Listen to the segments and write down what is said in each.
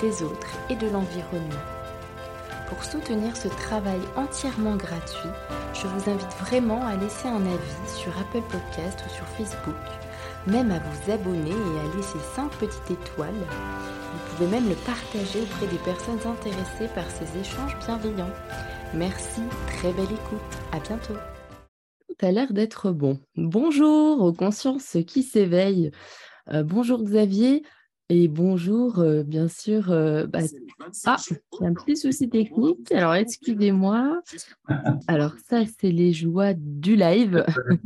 des autres et de l'environnement. Pour soutenir ce travail entièrement gratuit, je vous invite vraiment à laisser un avis sur Apple Podcast ou sur Facebook, même à vous abonner et à laisser 5 petites étoiles. Vous pouvez même le partager auprès des personnes intéressées par ces échanges bienveillants. Merci, très belle écoute, à bientôt. Tout a l'air d'être bon. Bonjour aux consciences qui s'éveillent. Euh, bonjour Xavier. Et bonjour, euh, bien sûr. Euh, bah, ah, il y a un petit souci technique. Alors, excusez-moi. Alors, ça, c'est les joies du live.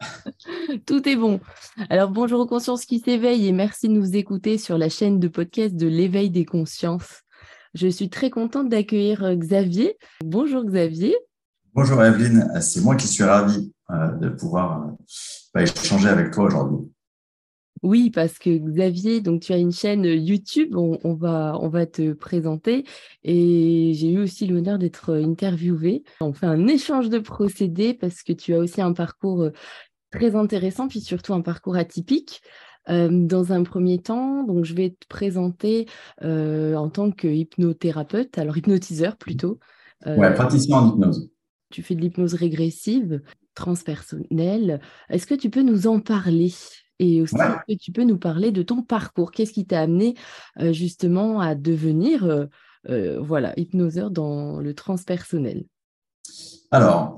Tout est bon. Alors, bonjour aux consciences qui s'éveillent et merci de nous écouter sur la chaîne de podcast de l'éveil des consciences. Je suis très contente d'accueillir euh, Xavier. Bonjour Xavier. Bonjour Evelyne, c'est moi qui suis ravi de pouvoir bah, échanger avec toi aujourd'hui. Oui, parce que Xavier, donc tu as une chaîne YouTube, on, va, on va te présenter et j'ai eu aussi l'honneur d'être interviewée. On fait un échange de procédés parce que tu as aussi un parcours très intéressant, puis surtout un parcours atypique. dans un premier temps, donc je vais te présenter en tant que hypnothérapeute, alors hypnotiseur plutôt. ouais, praticien en hypnose. Tu fais de l'hypnose régressive, transpersonnelle. Est-ce que tu peux nous en parler? Et aussi, que tu peux nous parler de ton parcours? Qu'est-ce qui t'a amené euh, justement à devenir euh, euh, voilà, hypnoseur dans le transpersonnel? Alors,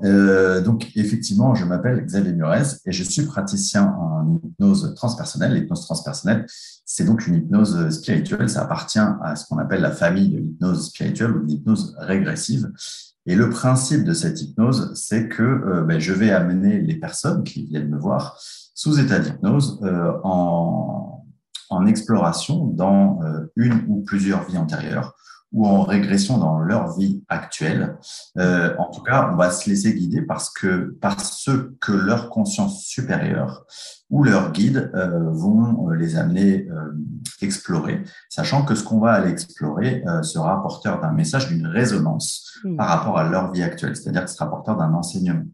donc effectivement, je m'appelle Xavier Murez et je suis praticien en hypnose transpersonnelle. L'hypnose transpersonnelle, c'est donc une hypnose spirituelle. Ça appartient à ce qu'on appelle la famille de l'hypnose spirituelle ou de l'hypnose régressive. Et le principe de cette hypnose, c'est que ben, je vais amener les personnes qui viennent me voir sous état d'hypnose euh, en, exploration dans euh, une ou plusieurs vies antérieures ou en régression dans leur vie actuelle. Euh, en tout cas, on va se laisser guider parce que par ce que leur conscience supérieure ou leur guide euh, vont euh, les amener euh, explorer, sachant que ce qu'on va aller explorer euh, sera porteur d'un message, d'une résonance mmh. par rapport à leur vie actuelle, c'est-à-dire que ce sera porteur d'un enseignement.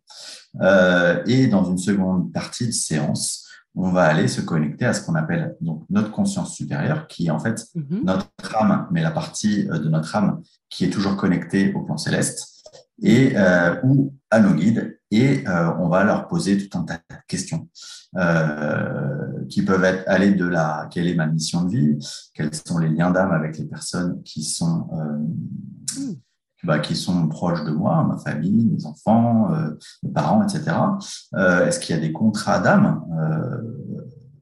Euh, et dans une seconde partie de séance, on va aller se connecter à ce qu'on appelle donc notre conscience supérieure, qui est en fait mhm. notre âme, mais la partie euh, de notre âme qui est toujours connectée au plan céleste, et euh, ou à nos guides, et on va leur poser tout un tas de questions qui peuvent être aller de la quelle est ma mission de vie, quels sont les liens d'âme avec les personnes qui sont hmm. Bah, qui sont proches de moi, ma famille, mes enfants, euh, mes parents, etc. Euh, est-ce qu'il y a des contrats d'âme euh,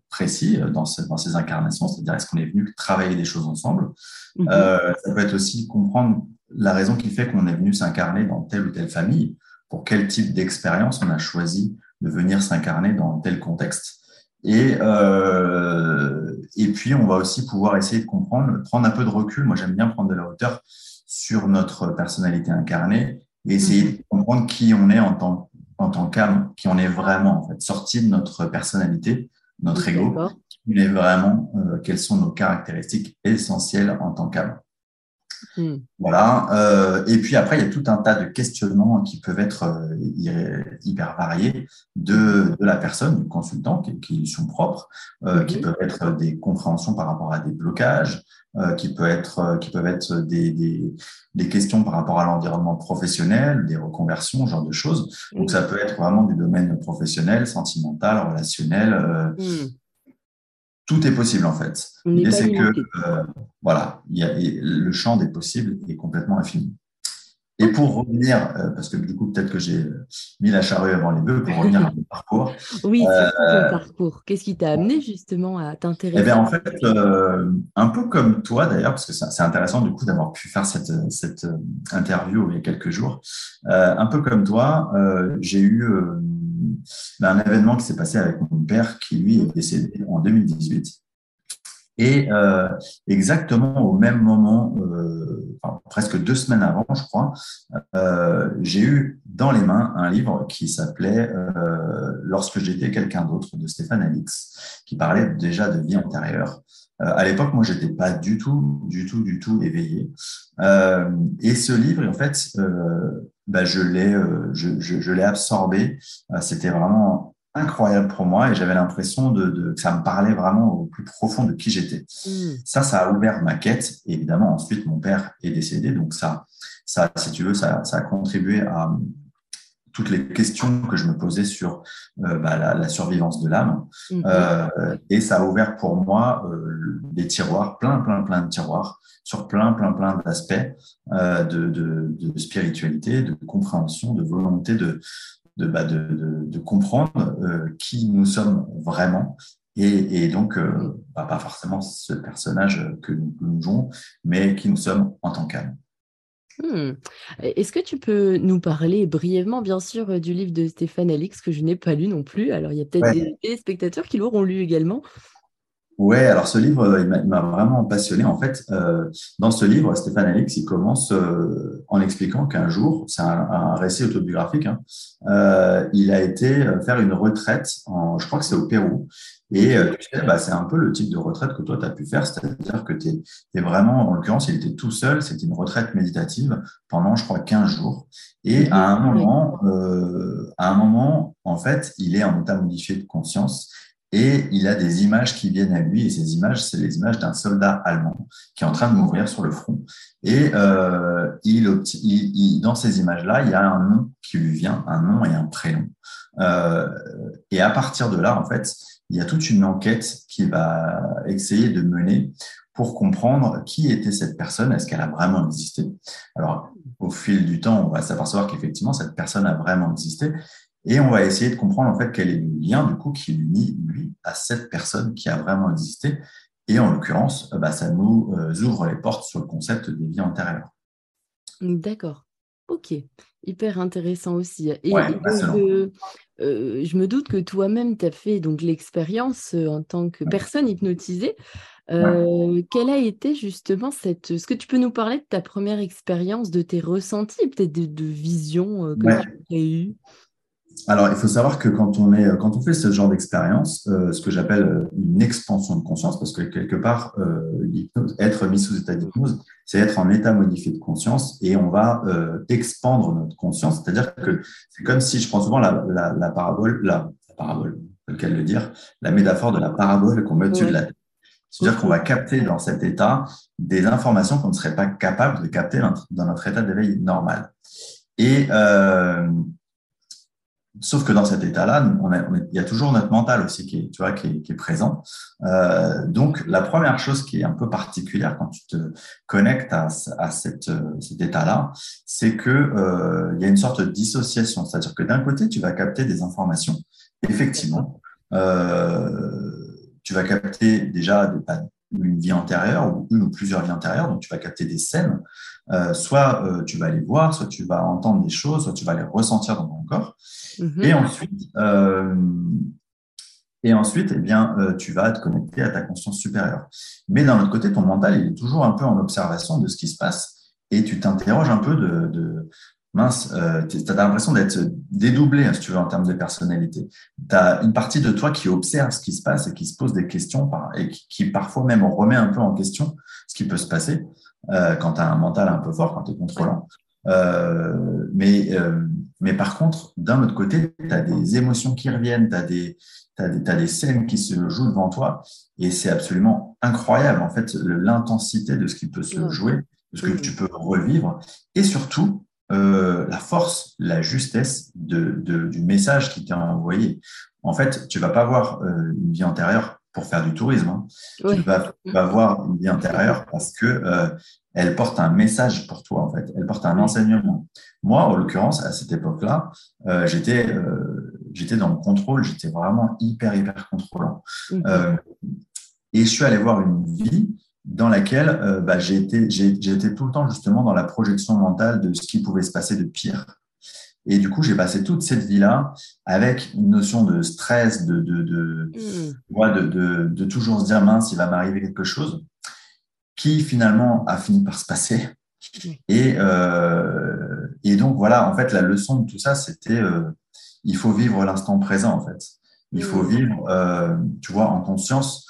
précis dans, dans, ces incarnations? C'est-à-dire, est-ce qu'on est venu travailler des choses ensemble? Mhm. Ça peut être aussi comprendre la raison qui fait qu'on est venu s'incarner dans telle ou telle famille, pour quel type d'expérience on a choisi de venir s'incarner dans tel contexte? Et, euh, et puis, on va aussi pouvoir essayer de comprendre, prendre un peu de recul. Moi, j'aime bien prendre de la hauteur sur notre personnalité incarnée et essayer mhm. de comprendre qui on est en tant, en tant qu'âme, qui on est vraiment, en fait, sorti de notre personnalité, notre ego, qui on est vraiment, euh, quelles sont nos caractéristiques essentielles en tant qu'âme. Hmm. Voilà. Euh, et puis après, il y a tout un tas de questionnements qui peuvent être euh, hyper variés de, de, la personne, du consultant, qui, qui sont propres, euh, qui peuvent être des compréhensions par rapport à des blocages, euh, qui, peut être, qui peuvent être des, des, des questions par rapport à l'environnement professionnel, des reconversions, ce genre de choses. Donc, ça peut être vraiment du domaine professionnel, sentimental, relationnel. Euh, hmm. Tout est possible en fait. L'idée c'est que voilà, il y a, le champ des possibles est complètement infini. Et pour revenir, euh, parce que du coup, peut-être que j'ai mis la charrue avant les bœufs, pour revenir à mon parcours. Oui, c'est euh, ton parcours? Qu'est-ce qui t'a amené justement à t'intéresser Eh bien, en fait, euh, un peu comme toi d'ailleurs, parce que c'est intéressant du coup d'avoir pu faire cette, cette interview il y a quelques jours. un peu comme toi, j'ai eu un événement qui s'est passé avec mon père qui, lui, est décédé en 2018. Et euh, exactement au même moment, euh, enfin, presque deux semaines avant, je crois, euh, j'ai eu dans les mains un livre qui s'appelait Lorsque j'étais quelqu'un d'autre de Stéphane Alix, qui parlait déjà de vie antérieure. À l'époque, moi, j'étais pas du tout, du tout, du tout éveillé. Et ce livre, en fait, bah, je l'ai, je, je, je l'ai absorbé. C'était vraiment incroyable pour moi et j'avais l'impression de, que ça me parlait vraiment au plus profond de qui j'étais. Hmm. Ça, ça a ouvert ma quête. évidemment, ensuite, mon père est décédé, donc ça, ça si tu veux, ça, ça a contribué à toutes les questions que je me posais sur euh, bah, la, survivance de l'âme. Hmm. Euh, et ça a ouvert pour moi euh, des tiroirs, plein, plein, plein de tiroirs sur plein, plein, plein d'aspects de, de, de, spiritualité, de compréhension, de volonté de, bah, de, de, de, comprendre qui nous sommes vraiment. Et, et donc, euh, bah, pas forcément ce personnage que nous, nous jouons, mais qui nous sommes en tant qu'âme. Hmm. Est-ce que tu peux nous parler brièvement, bien sûr, du livre de Stéphane Alix que je n'ai pas lu non plus? Alors, il y a peut-être des, spectateurs qui l'auront lu également. Ouais, alors ce livre, euh, il m'a vraiment passionné. En fait, euh, dans ce livre, Stéphane Alix, il commence euh, en expliquant qu'un jour, c'est un, un, récit autobiographique, hein, euh, il a été faire une retraite, en, je crois que c'est au Pérou. Et tu sais, bah, c'est un peu le type de retraite que toi, tu as pu faire, c'est-à-dire que tu es, vraiment, en l'occurrence, il était tout seul, c'était une retraite méditative pendant, je crois, 15 jours. Et à un moment, à un moment, en fait, il est en état modifié de conscience et il a des images qui viennent à lui, et ces images, c'est les images d'un soldat allemand qui est en train de mourir sur le front. Et euh, il, dans ces images-là, il y a un nom qui lui vient, un nom et un prénom. Euh, et à partir de là, en fait, il y a toute une enquête qui va essayer de mener pour comprendre qui était cette personne, est-ce qu'elle a vraiment existé? Alors, au fil du temps, on va s'apercevoir qu'effectivement, cette personne a vraiment existé, et on va essayer de comprendre en fait quel est le lien du coup qui l'unit lui à cette personne qui a vraiment existé. Et en l'occurrence, euh, bah, ça nous euh, ouvre les portes sur le concept des vies antérieures. D'accord. Ok. Hyper intéressant aussi. Et, euh, je me doute que toi-même, tu as fait donc l'expérience en tant que personne hypnotisée. quelle a été justement cette... Est-ce que tu peux nous parler de ta première expérience, de tes ressentis, peut-être de, de visions que tu as eues? Alors, il faut savoir que quand on, est, quand on fait ce genre d'expérience, euh, ce que j'appelle une expansion de conscience, parce que quelque part, euh, être mis sous état d'hypnose, c'est être en état modifié de conscience et on va euh, expandre notre conscience. C'est-à-dire que c'est comme si, je prends souvent la, la, la parabole, la, parabole, le dire, la métaphore de la parabole qu'on met au-dessus de la tête. C'est-à-dire qu'on va capter dans cet état des informations qu'on ne serait pas capable de capter dans notre état d'éveil normal. Et euh, Sauf que dans cet état-là, il y a toujours notre mental aussi qui est, tu vois, qui est, présent. Euh, donc, la première chose qui est un peu particulière quand tu te connectes à, cette, cet état-là, c'est que euh, il y a une sorte de dissociation. C'est-à-dire que d'un côté, tu vas capter des informations. Effectivement, euh, tu vas capter déjà bah, une vie antérieure ou une ou plusieurs vies antérieures. Donc, tu vas capter des scènes. Euh, soit euh, tu vas les voir, soit tu vas entendre des choses, soit tu vas les ressentir dans ton corps. Mhm. Et ensuite, euh, et ensuite, eh bien, tu vas te connecter à ta conscience supérieure. Mais d'un autre côté, ton mental, il est toujours un peu en observation de ce qui se passe et tu t'interroges un peu de, de mince, tu as l'impression d'être dédoublé, hein, si tu veux, en termes de personnalité. Tu as une partie de toi qui observe ce qui se passe et qui se pose des questions et qui, qui parfois même remet un peu en question ce qui peut se passer. Euh, quand tu as un mental un peu fort, quand tu es contrôlant. Euh, mais, euh, mais par contre, d'un autre côté, tu as des émotions qui reviennent, tu as des, as des, des scènes qui se jouent devant toi et c'est absolument incroyable, en fait, l'intensité de ce qui peut se jouer, de ce que tu peux revivre et surtout euh, la force, la justesse de, de, du message qui t'est envoyé. En fait, tu vas pas voir euh, une vie antérieure pour faire du tourisme. Hein. Tu, vas, voir une vie intérieure parce que euh, elle porte un message pour toi, en fait. Elle porte un enseignement. Moi, en l'occurrence, à cette époque-là, euh, j'étais euh, j'étais dans le contrôle, j'étais vraiment hyper, hyper contrôlant. Mhm. et je suis allé voir une vie dans laquelle bah, j'ai été, tout le temps justement dans la projection mentale de ce qui pouvait se passer de pire. Et du coup, j'ai passé toute cette vie-là avec une notion de stress, de, de, de, mmh. de, toujours se dire mince, il va m'arriver quelque chose, qui finalement a fini par se passer. Et, euh, et donc, voilà, en fait, la leçon de tout ça, c'était euh, il faut vivre l'instant présent, en fait. Il faut mmh. vivre, euh, tu vois, en conscience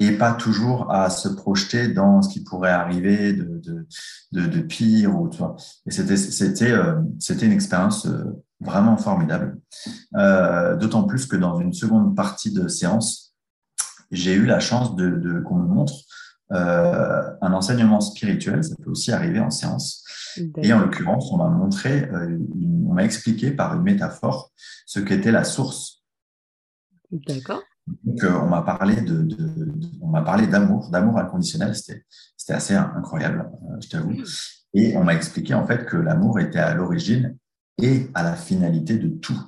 et pas toujours à se projeter dans ce qui pourrait arriver de, de, de, de pire. Ou, tu. Et c'était, c'était, euh, c'était une expérience euh, vraiment formidable. Euh, d'autant plus que dans une seconde partie de séance, j'ai eu la chance de, de qu'on me montre un enseignement spirituel. Ça peut aussi arriver en séance. Et en l'occurrence, on m'a montré, on m'a expliqué par une métaphore ce qu'était la source. D'accord. Donc, euh, on m'a parlé de, on m'a parlé d'amour, d'amour inconditionnel. C'était, c'était assez incroyable, euh, je t'avoue. Et on m'a expliqué en fait que l'amour était à l'origine et à la finalité de tout.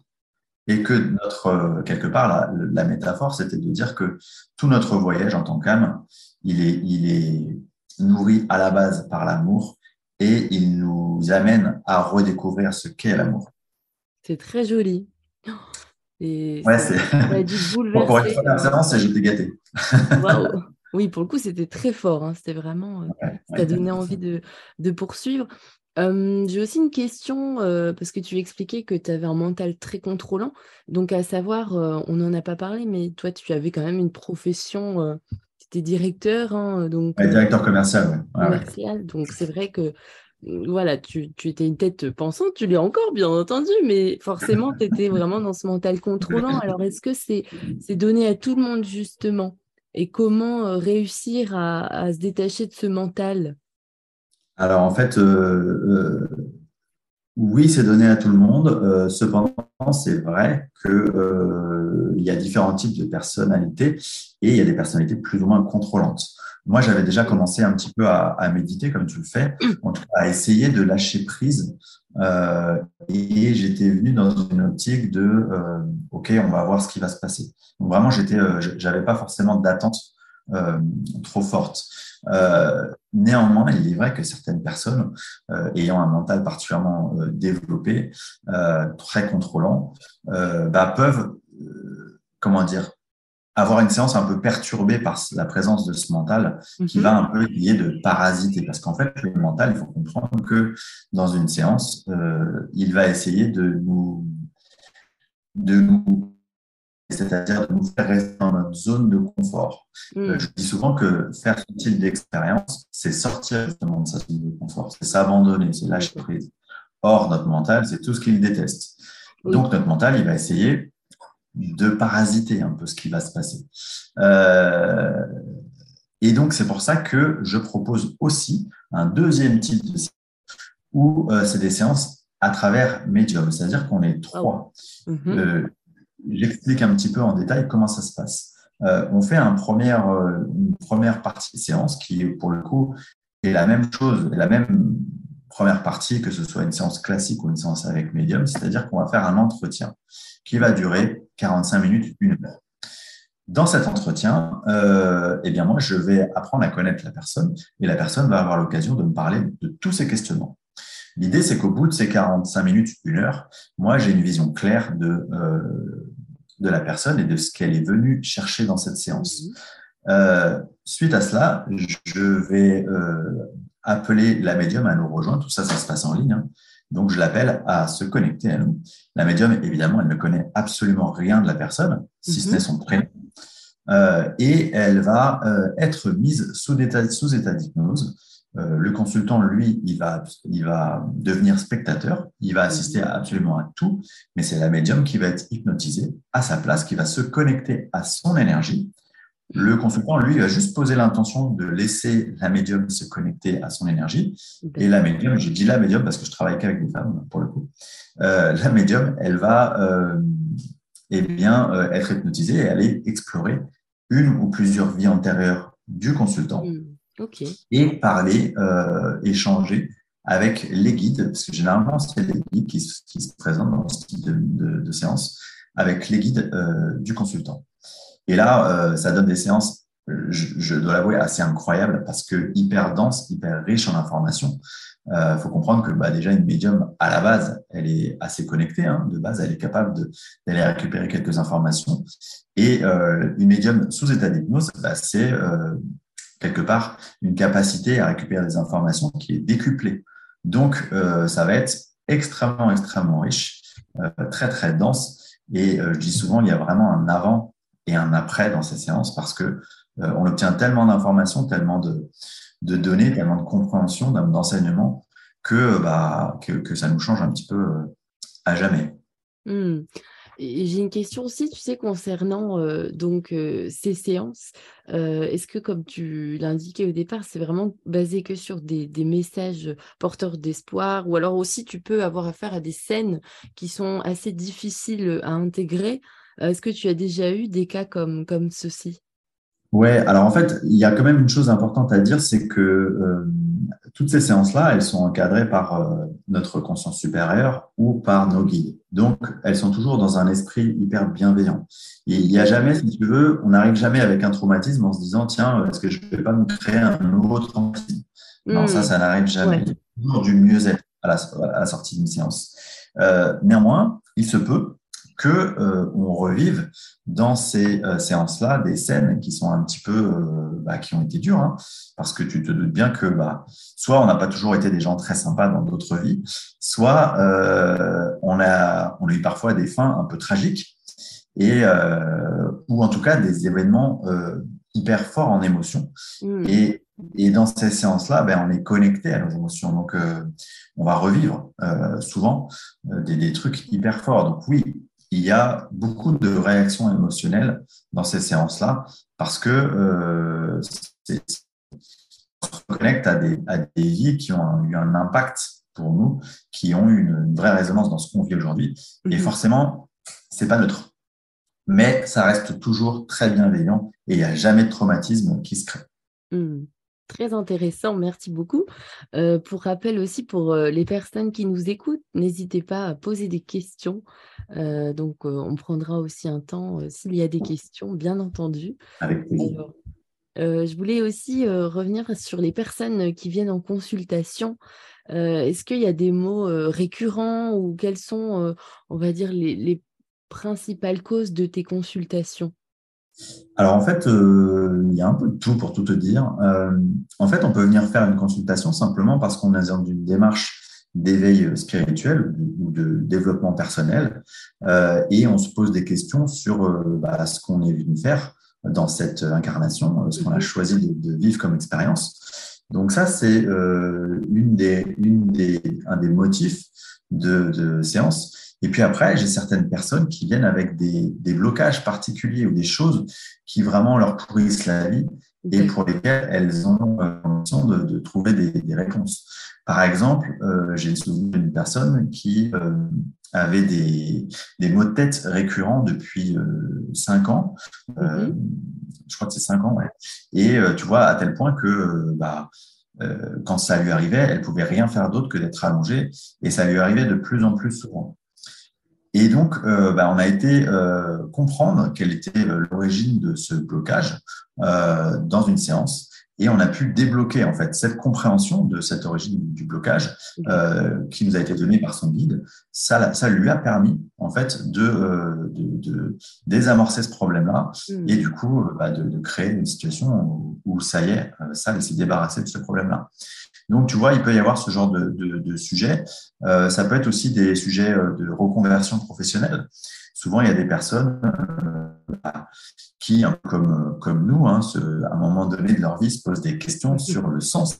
Et que notre, euh, quelque part, la, la métaphore, c'était de dire que tout notre voyage en tant qu'âme, il est, il est nourri à la base par l'amour et il nous amène à redécouvrir ce qu'est l'amour. C'est très joli. Ouais, pour être première séance, j'étais gâté. Oui, pour le coup, c'était très fort. Hein. C'était vraiment. Euh, ça donné envie de, de poursuivre. J'ai aussi une question, euh, parce que tu expliquais que tu avais un mental très contrôlant. Donc, à savoir, euh, on n'en a pas parlé, mais toi, tu avais quand même une profession, tu étais directeur. Hein, donc, directeur commercial, commercial. Donc, c'est vrai que voilà, tu, étais une tête pensante, tu l'es encore, bien entendu, mais forcément, tu étais vraiment dans ce mental contrôlant. Alors, est-ce que c'est donné à tout le monde, justement? Et comment euh, réussir à, se détacher de ce mental? Alors, en fait, euh, euh, oui, c'est donné à tout le monde. cependant, c'est vrai qu'il y a différents types de personnalités et il y a des personnalités plus ou moins contrôlantes. Moi, j'avais déjà commencé un petit peu à, à, méditer, comme tu le fais, en tout cas à essayer de lâcher prise. Euh, et j'étais venu dans une optique de, euh, ok, on va voir ce qui va se passer. Donc vraiment, j'étais, euh, j'avais pas forcément d'attente trop forte. Néanmoins, il est vrai que certaines personnes ayant un mental particulièrement développé, très contrôlant, bah, peuvent, comment dire, avoir une séance un peu perturbée par la présence de ce mental qui mhm. va un peu lier de parasiter. Parce qu'en fait, le mental, il faut comprendre que dans une séance, euh, il va essayer de nous, de nous, c'est-à-dire de nous faire rester dans notre zone de confort. Euh, mhm. je dis souvent que faire ce type d'expérience, c'est sortir justement de sa zone de confort, c'est s'abandonner, c'est lâcher prise. Or, notre mental, c'est tout ce qu'il déteste. Donc, notre mental, il va essayer de parasiter un peu ce qui va se passer. Euh, et donc, c'est pour ça que je propose aussi un deuxième type de séance où euh, c'est des séances à travers médium, c'est-à-dire qu'on est trois. Oh. Mhm. Euh, j'explique un petit peu en détail comment ça se passe. on fait un première, une première partie de séance qui, pour le coup, est la même chose, la même première partie, que ce soit une séance classique ou une séance avec médium, c'est-à-dire qu'on va faire un entretien qui va durer 45 minutes, une heure. Dans cet entretien, euh, eh bien moi, je vais apprendre à connaître la personne et la personne va avoir l'occasion de me parler de tous ses questionnements. L'idée, c'est qu'au bout de ces 45 minutes, une heure, moi, j'ai une vision claire de, euh, de la personne et de ce qu'elle est venue chercher dans cette séance. Euh, suite à cela, je vais euh, appeler la médium à nous rejoindre. Tout ça, ça se passe en ligne. Hein. Donc, je l'appelle à se connecter à nous. La médium, évidemment, elle ne connaît absolument rien de la personne, si ce mhm. n'est son prénom. Euh, et elle va euh, être mise sous état, sous état d'hypnose. Euh, le consultant, lui, il va, il va devenir spectateur, il va assister à absolument à tout, mais c'est la médium qui va être hypnotisée à sa place, qui va se connecter à son énergie le consultant, lui, va juste poser l'intention de laisser la médium se connecter à son énergie. Et la médium, je dis la médium parce que je travaille qu'avec des femmes, pour le coup. Euh, la médium, elle va euh, eh bien, euh, être hypnotisée et aller explorer une ou plusieurs vies antérieures du consultant. Hmm, et parler, échanger avec les guides, parce que généralement, c'est les guides qui, se présentent dans ce type de, de séance, avec les guides du consultant. Et là, euh, ça donne des séances je, dois l'avouer, assez incroyable parce que hyper dense, hyper riche en informations. Il euh, faut comprendre que bah, déjà une médium, à la base, elle est assez connectée. Hein. de base, elle est capable d'aller récupérer quelques informations. Et euh, une médium sous état d'hypnose, bah, c'est euh, quelque part une capacité à récupérer des informations qui est décuplée. Donc, euh, ça va être extrêmement, extrêmement riche, euh, très, très dense. Et je dis souvent, il y a vraiment un avant et un après dans ces séances parce que on obtient tellement d'informations, tellement de, données, tellement de compréhension, d'enseignement, que, bah, que, ça nous change un petit peu euh, à jamais. Mmh. J'ai une question aussi, tu sais, concernant euh, donc euh, ces séances. Est-ce que, comme tu l'indiquais au départ, c'est vraiment basé que sur des messages porteurs d'espoir, ou alors aussi tu peux avoir affaire à des scènes qui sont assez difficiles à intégrer? Est-ce que tu as déjà eu des cas comme, comme ceci? Ouais, alors en fait, il y a quand même une chose importante à dire, c'est que euh, toutes ces séances-là, elles sont encadrées par euh, notre conscience supérieure ou par nos guides. Donc, elles sont toujours dans un esprit hyper bienveillant. Et il n'y a jamais, si tu veux, on n'arrive jamais avec un traumatisme en se disant, tiens, est-ce que je ne vais pas me créer un nouveau traumatisme? Non, ça, hmm. ça n'arrive jamais. Ouais. Toujours du mieux-être à la, à la sortie d'une séance. Euh, néanmoins, il se peut que euh, on revive dans ces euh, séances-là des scènes qui sont un petit peu, euh, bah, qui ont été dures, hein, parce que tu te doutes bien que bah, soit on n'a pas toujours été des gens très sympas dans d'autres vies, soit on a, on a eu parfois des fins un peu tragiques et ou en tout cas des événements hyper forts en émotion. Mmh. Et, et, dans ces séances-là, ben, on est connecté à nos émotions. Donc, on va revivre souvent des, des, trucs hyper forts. Donc, oui, il y a beaucoup de réactions émotionnelles dans ces séances-là parce que euh, on se connecte à des, à des vies qui ont eu un impact pour nous, qui ont eu une, vraie résonance dans ce qu'on vit aujourd'hui. Et mhm. forcément, c'est pas neutre. Mais ça reste toujours très bienveillant et il n'y a jamais de traumatisme qui se crée. Mhm. Très intéressant, merci beaucoup. Euh, pour rappel aussi, pour euh, les personnes qui nous écoutent, n'hésitez pas à poser des questions. Euh, donc, on prendra aussi un temps s'il y a des questions, bien entendu. Avec plaisir. je voulais aussi revenir sur les personnes qui viennent en consultation. Est-ce qu'il y a des mots récurrents ou quelles sont, on va dire, les principales causes de tes consultations? Alors en fait, euh, il y a un peu de tout pour tout te dire. Euh, en fait, on peut venir faire une consultation simplement parce qu'on est dans une démarche d'éveil spirituel ou de développement personnel euh, et on se pose des questions sur bah, ce qu'on est venu faire dans cette incarnation, ce qu'on a choisi de, vivre comme expérience. Donc ça, c'est une des, une des, un des motifs de, de séance. Et puis après, j'ai certaines personnes qui viennent avec des, des, blocages particuliers ou des choses qui vraiment leur pourrissent la vie et pour lesquelles elles ont l'impression de, de, trouver des, des, réponses. Par exemple, euh, j'ai souvenir d'une personne qui euh, avait des, des maux de tête récurrents depuis euh, cinq ans. Euh. Je crois que c'est cinq ans, ouais. Et euh, tu vois, à tel point que euh, bah, quand ça lui arrivait, elle pouvait rien faire d'autre que d'être allongée et ça lui arrivait de plus en plus souvent. Et donc, euh, bah, on a été euh, comprendre quelle était euh, l'origine de ce blocage dans une séance. Et on a pu débloquer en fait cette compréhension de cette origine du blocage euh, qui nous a été donnée par son guide. Ça, ça lui a permis en fait de, de, de désamorcer ce problème-là mmh. et du coup bah, de, de, créer une situation où, où ça y est, ça s'est débarrassé de ce problème-là. Donc, tu vois, il peut y avoir ce genre de, de, de sujet. Euh, ça peut être aussi des sujets euh, de reconversion professionnelle. Souvent, il y a des personnes euh, qui, comme, comme nous, hein, à un moment donné de leur vie, se posent des questions sur le sens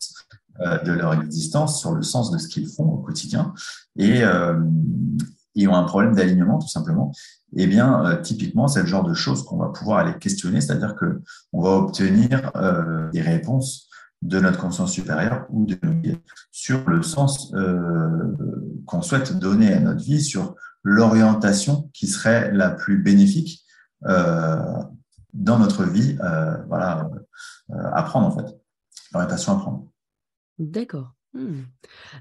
euh, de leur existence, sur le sens de ce qu'ils font au quotidien, et euh, ils ont un problème d'alignement, tout simplement. Eh bien, euh, typiquement, c'est le genre de choses qu'on va pouvoir aller questionner, c'est-à-dire que on va obtenir des réponses de notre conscience supérieure ou de nos guides sur le sens qu'on souhaite donner à notre vie, sur l'orientation qui serait la plus bénéfique dans notre vie, euh, voilà, à prendre en fait, l'orientation à prendre. D'accord. Mmh.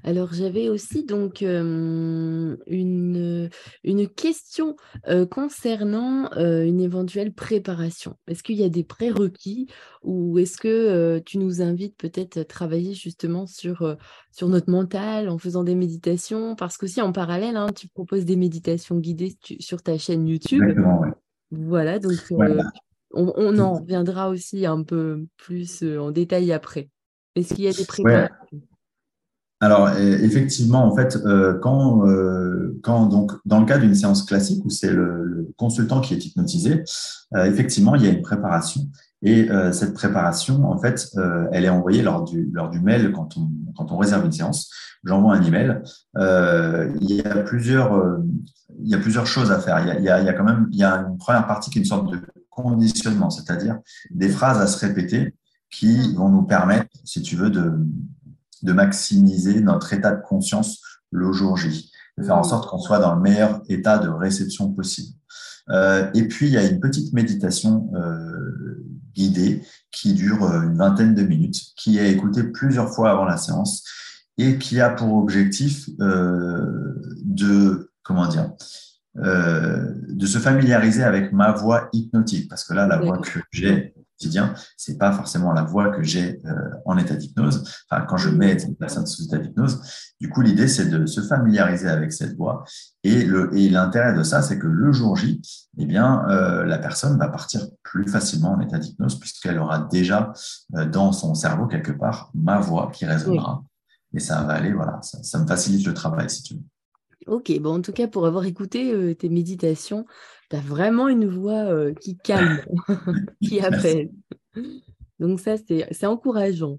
Alors j'avais aussi donc une, une question concernant une éventuelle préparation. Est-ce qu'il y a des prérequis ou est-ce que tu nous invites peut-être à travailler justement sur, sur notre mental en faisant des méditations? Parce qu'aussi en parallèle, hein, tu proposes des méditations guidées sur ta chaîne YouTube. Voilà, donc on, en reviendra aussi un peu plus en détail après. Est-ce qu'il y a des préparations alors effectivement, en fait, euh, quand, euh, quand donc dans le cas d'une séance classique où c'est le, consultant qui est hypnotisé, euh, effectivement, il y a une préparation et cette préparation, en fait, elle est envoyée lors du lors du mail quand on quand on réserve une séance. J'envoie un email. il y a plusieurs il y a plusieurs choses à faire. Il y a, il y a, il y a quand même il y a une première partie qui est une sorte de conditionnement, c'est-à-dire des phrases à se répéter qui vont nous permettre, si tu veux, de de maximiser notre état de conscience le jour J, de faire en sorte qu'on soit dans le meilleur état de réception possible. Euh, et puis, il y a une petite méditation euh, guidée qui dure euh, une vingtaine de minutes, qui est écoutée plusieurs fois avant la séance et qui a pour objectif de, comment dire, de se familiariser avec ma voix hypnotique, parce que là, la voix que j'ai quotidien, c'est pas forcément la voix que j'ai euh, en état d'hypnose. Enfin, quand je mets une personne sous état d'hypnose, du coup, l'idée c'est de se familiariser avec cette voix. Et le et l'intérêt de ça, c'est que le jour J, eh bien, euh, la personne va partir plus facilement en état d'hypnose puisqu'elle aura déjà euh, dans son cerveau quelque part ma voix qui résonnera. Et ça va aller, voilà, ça, ça me facilite le travail si tu veux. Ok, bon, en tout cas, pour avoir écouté tes méditations, tu as vraiment une voix qui calme, qui apaise. Donc ça, c'est encourageant.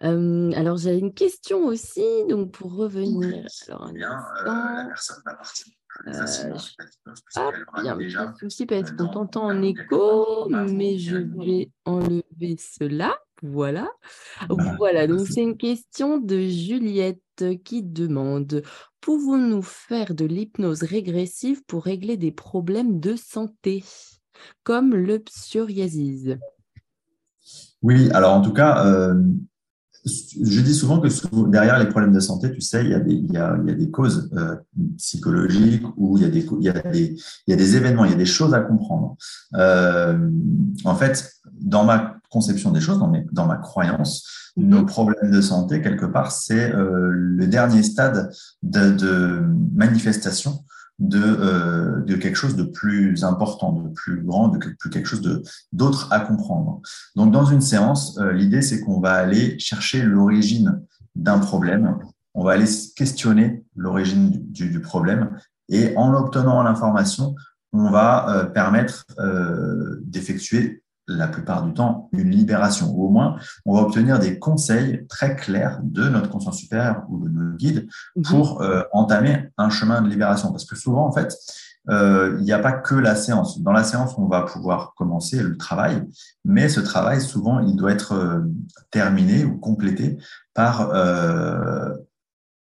alors, j'ai une question aussi, donc pour revenir. Alors, bien, la personne va partir facilement. Ah, bien, déjà, souci parce qu'on t'entend en écho, mais je vais enlever cela. Voilà. Voilà, donc c'est une question de Juliette qui demande Pouvons-nous faire de l'hypnose régressive pour régler des problèmes de santé, comme le psoriasis? Oui, alors en tout cas, euh, je dis souvent que derrière les problèmes de santé, tu sais, il y a des, il y a, il y a des causes euh, psychologiques ou il y, a des, il, y a des, il y a des événements, il y a des choses à comprendre. Euh, en fait, dans ma conception des choses, dans, mes, dans ma croyance, mhm. nos problèmes de santé, quelque part, c'est euh, le dernier stade de, de manifestation de, euh, de quelque chose de plus important, de plus grand, de plus quelque chose d'autre à comprendre. Donc, dans une séance, euh, l'idée, c'est qu'on va aller chercher l'origine d'un problème. On va aller questionner l'origine du, du, problème et en obtenant l'information, on va euh, permettre euh, d'effectuer la plupart du temps une libération. Ou au moins, on va obtenir des conseils très clairs de notre conscience supérieure ou de nos guides mhm. pour euh, entamer un chemin de libération. Parce que souvent, en fait, euh, il n'y a pas que la séance. Dans la séance, on va pouvoir commencer le travail, mais ce travail, souvent, il doit être euh, terminé ou complété par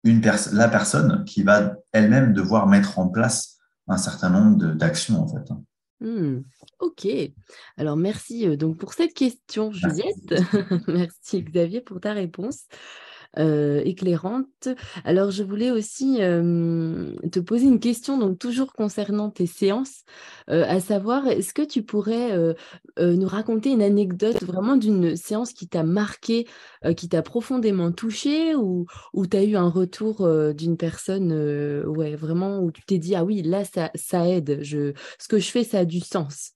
une la personne qui va elle-même devoir mettre en place un certain nombre d'actions, en fait. Mmh. Ok. Alors merci donc pour cette question, Juliette. merci Xavier pour ta réponse. Euh, éclairante. Alors, je voulais aussi te poser une question, donc toujours concernant tes séances, euh, à savoir, est-ce que tu pourrais euh, nous raconter une anecdote vraiment d'une séance qui t'a marqué, qui t'a profondément touché, ou, ou tu eu un retour d'une personne, ouais, vraiment, où tu t'es dit, ah oui, là, ça, ça aide, je, ce que je fais, ça a du sens?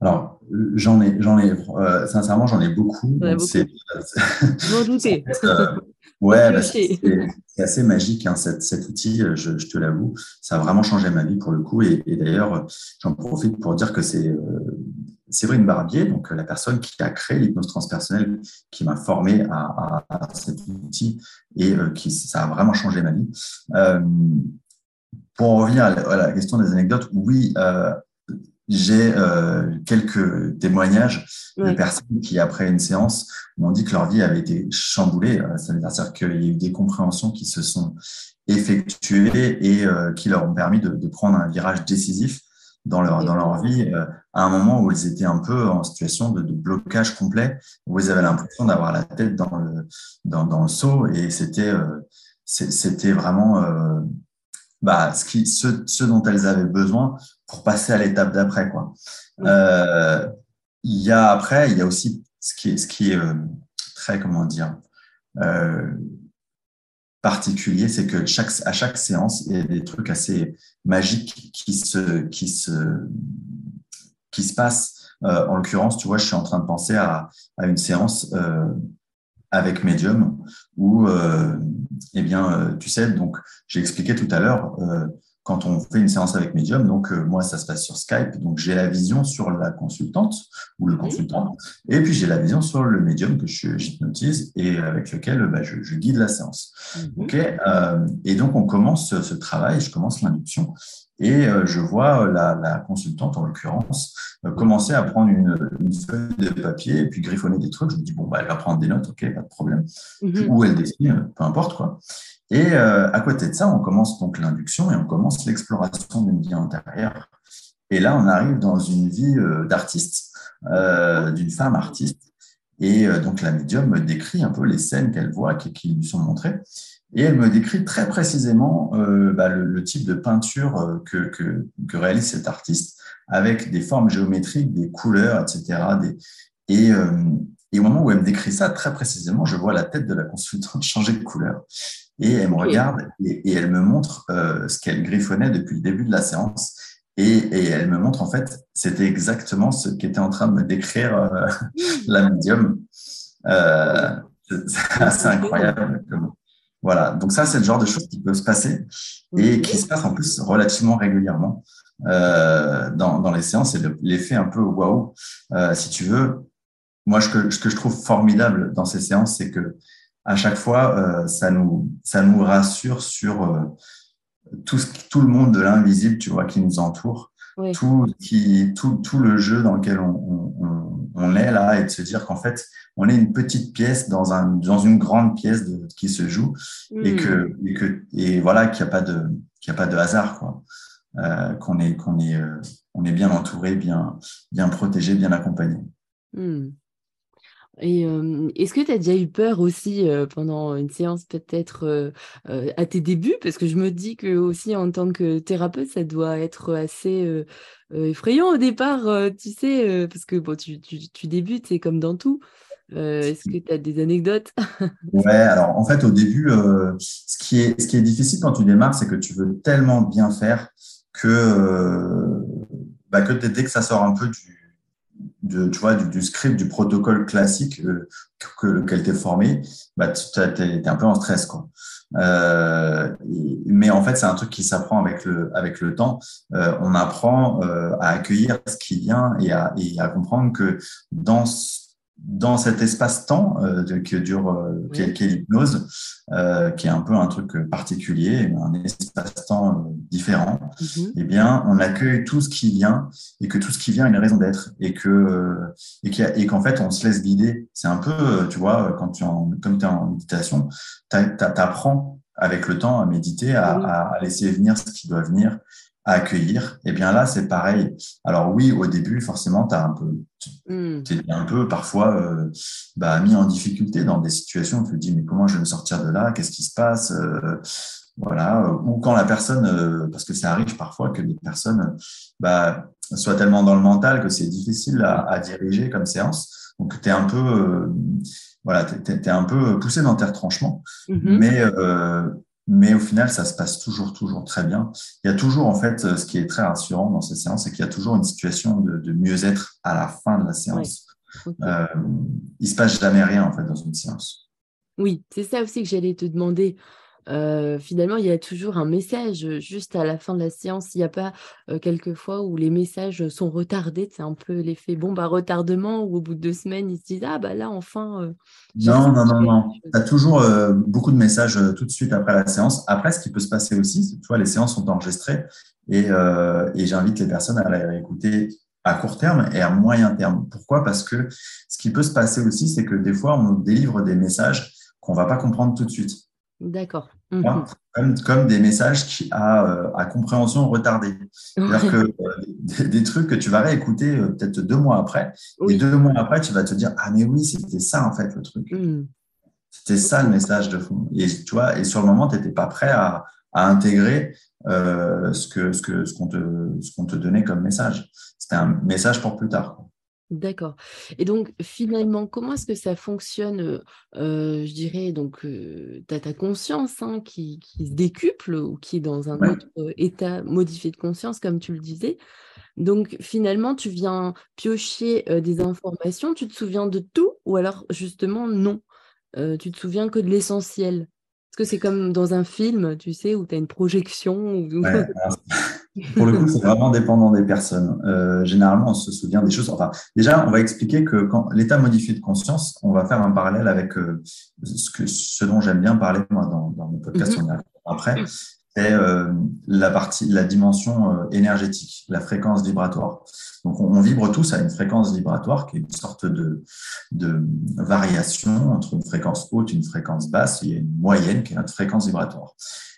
Alors, j'en ai, j'en ai, euh, sincèrement, j'en ai beaucoup. C'est, Vous doutez. Euh, ouais, bah, c'est, assez magique, hein, cet, cet, outil, euh, je, je te l'avoue. Ça a vraiment changé ma vie pour le coup. Et, et d'ailleurs, j'en profite pour dire que c'est euh, Séverine Barbier, donc la personne qui a créé l'hypnose transpersonnelle, qui m'a formé à, à, à, cet outil et qui, ça a vraiment changé ma vie. pour en revenir à la, à la, question des anecdotes, oui, j'ai euh, quelques témoignages de personnes qui, après une séance, m'ont dit que leur vie avait été chamboulée. Euh, ça veut dire qu'il y a eu des compréhensions qui se sont effectuées et euh, qui leur ont permis de, de, prendre un virage décisif dans leur, dans leur vie à un moment où ils étaient un peu en situation de, blocage complet, où ils avaient l'impression d'avoir la tête dans le, dans, dans le seau et c'était euh, c'était vraiment euh, bah, ce, qui, ce, ce, dont elles avaient besoin pour passer à l'étape d'après. quoi. Euh, il y a après, il y a aussi ce qui est, ce qui est euh, très, comment dire, euh, particulier, c'est que chaque, à chaque séance, il y a des trucs assez magiques qui se, qui se, qui se passent. Euh, en l'occurrence, tu vois, je suis en train de penser à, à une séance euh, avec Medium où, euh, eh bien, tu sais, donc j'ai expliqué tout à l'heure quand on fait une séance avec Medium, donc euh, moi, ça se passe sur Skype, donc j'ai la vision sur la consultante ou le consultant, et puis j'ai la vision sur le Medium que j'hypnotise et avec lequel bah, je, je, guide la séance. Mhm. Euh, et donc on commence ce, travail, je commence l'induction, et euh, je vois la, la, consultante, en l'occurrence, commencer à prendre une, une, feuille de papier et puis griffonner des trucs. Je me dis, bon, bah, elle va prendre des notes, ok, pas de problème. Mhm. Ou elle dessine, peu importe quoi. Et euh, à côté de ça, on commence donc l'induction et on commence l'exploration d'une vie antérieure. Et là, on arrive dans une vie euh, d'artiste, euh, d'une femme artiste. Et donc la médium me décrit un peu les scènes qu'elle voit, qui, qui, lui sont montrées. Et elle me décrit très précisément bah, le, type de peinture que, réalise cet artiste, avec des formes géométriques, des couleurs, etc. Et au moment où elle me décrit ça très précisément, je vois la tête de la consultante changer de couleur. Et elle me regarde et, et elle me montre euh, ce qu'elle griffonnait depuis le début de la séance. Et, et elle me montre, en fait, c'était exactement ce qu'était en train de me décrire euh, la médium. Euh, c'est assez incroyable. Voilà, donc ça, c'est le genre de choses qui peuvent se passer et qui se passent en plus relativement régulièrement euh, dans, dans les séances. C'est l'effet un peu waouh. Si tu veux, moi, ce que, ce que je trouve formidable dans ces séances, c'est que à chaque fois, euh, ça, nous, ça nous rassure sur euh, tout, ce, tout le monde de l'invisible, tu vois, qui nous entoure. Tout, qui, tout, tout le jeu dans lequel on, on, on, est là et de se dire qu'en fait, on est une petite pièce dans, un, dans une grande pièce de, qui se joue et, que, hmm. et, que, et voilà, qu'il n'y a, pas de, qu'il a pas de hasard, quoi. Euh, qu'on est, qu'on est, euh, on est bien entouré, bien, bien protégé, bien accompagné. Hmm. Et est-ce que tu as déjà eu peur aussi pendant une séance peut-être à tes débuts? Parce que je me dis que aussi en tant que thérapeute, ça doit être assez effrayant au départ, tu sais, parce que bon, tu, tu, débutes, c'est comme dans tout. Est-ce que tu as des anecdotes? Ouais, alors en fait, au début, ce, qui est, ce qui est difficile quand tu démarres, c'est que tu veux tellement bien faire que, bah, que dès que ça sort un peu du, de, tu vois, du, script, du protocole classique euh, que, lequel tu es formé, bah, tu es, un peu en stress. Quoi. Euh, mais en fait, c'est un truc qui s'apprend avec le, avec le temps. Euh, on apprend euh, à accueillir ce qui vient et à, et à comprendre que dans dans cet espace-temps euh, que dure euh, est l'hypnose, euh, qui est un peu un truc particulier, un espace-temps euh, différent, mm-hmm. eh bien, on accueille tout ce qui vient et que tout ce qui vient a une raison d'être et que euh, et qu'en fait, on se laisse guider. C'est un peu, tu vois, quand tu en, comme tu es en méditation, tu apprends avec le temps à méditer, à, à laisser venir ce qui doit venir à accueillir, et eh bien là, c'est pareil. Alors oui, au début, forcément, tu un peu, mm. es un peu parfois euh, bah, mis en difficulté dans des situations où tu te dis, mais comment je vais me sortir de là? Qu'est-ce qui se passe? Euh, Voilà. Ou quand la personne, euh, parce que ça arrive parfois que des personnes bah, soient tellement dans le mental que c'est difficile à, à, diriger comme séance. Donc, tu es un peu voilà, tu es, un peu poussé dans tes retranchements. Mm-hmm. Mais mais au final, ça se passe toujours, toujours très bien. Il y a toujours, en fait, ce qui est très rassurant dans ces séances, c'est qu'il y a toujours une situation de, de mieux-être à la fin de la séance. Oui. Euh, il se passe jamais rien, en fait, dans une séance. Oui, c'est ça aussi que j'allais te demander. Euh, finalement, il y a toujours un message juste à la fin de la séance. Il n'y a pas euh, quelques fois où les messages sont retardés. C'est un peu l'effet bon, bah, retardement, où au bout de deux semaines, ils se disent Ah, bah là, enfin. Euh, non, non, non, non. Tu as toujours euh, beaucoup de messages euh, tout de suite après la séance. Après, ce qui peut se passer aussi, tu vois, les séances sont enregistrées et, et j'invite les personnes à les réécouter à court terme et à moyen terme. Pourquoi? Parce que ce qui peut se passer aussi, c'est que des fois, on nous délivre des messages qu'on ne va pas comprendre tout de suite. D'accord. Mhm. Comme, des messages qui à, à compréhension retardée. C'est-à-dire que euh, des, trucs que tu vas réécouter euh, peut-être deux mois après, et deux mois après, tu vas te dire Ah, mais oui, c'était ça en fait le truc. Hmm. C'était ça le message de fond. Et, tu vois, et sur le moment, tu n'étais pas prêt à, à intégrer euh, ce qu'on ce que, ce qu'on te, ce qu'on te donnait comme message. C'était un message pour plus tard. D'accord. Et donc, finalement, comment est-ce que ça fonctionne euh, Je dirais, donc, tu as ta conscience hein, qui, se décuple ou qui est dans un autre état modifié de conscience, comme tu le disais. Donc, finalement, tu viens piocher des informations, tu te souviens de tout ou alors, justement, non? Tu te souviens que de l'essentiel? Que c'est comme dans un film, tu sais, où tu as une projection Pour le coup, c'est vraiment dépendant des personnes. Euh, généralement, on se souvient des choses. Enfin, déjà, on va expliquer que quand l'état modifié de conscience, on va faire un parallèle avec euh, ce, que, ce dont j'aime bien parler moi dans, dans mes podcasts. Mm Après, c'est euh, la partie, la dimension énergétique, la fréquence vibratoire. Donc, on, vibre tous à une fréquence vibratoire qui est une sorte de, de variation entre une fréquence haute et une fréquence basse. Il y a une moyenne qui est notre fréquence vibratoire.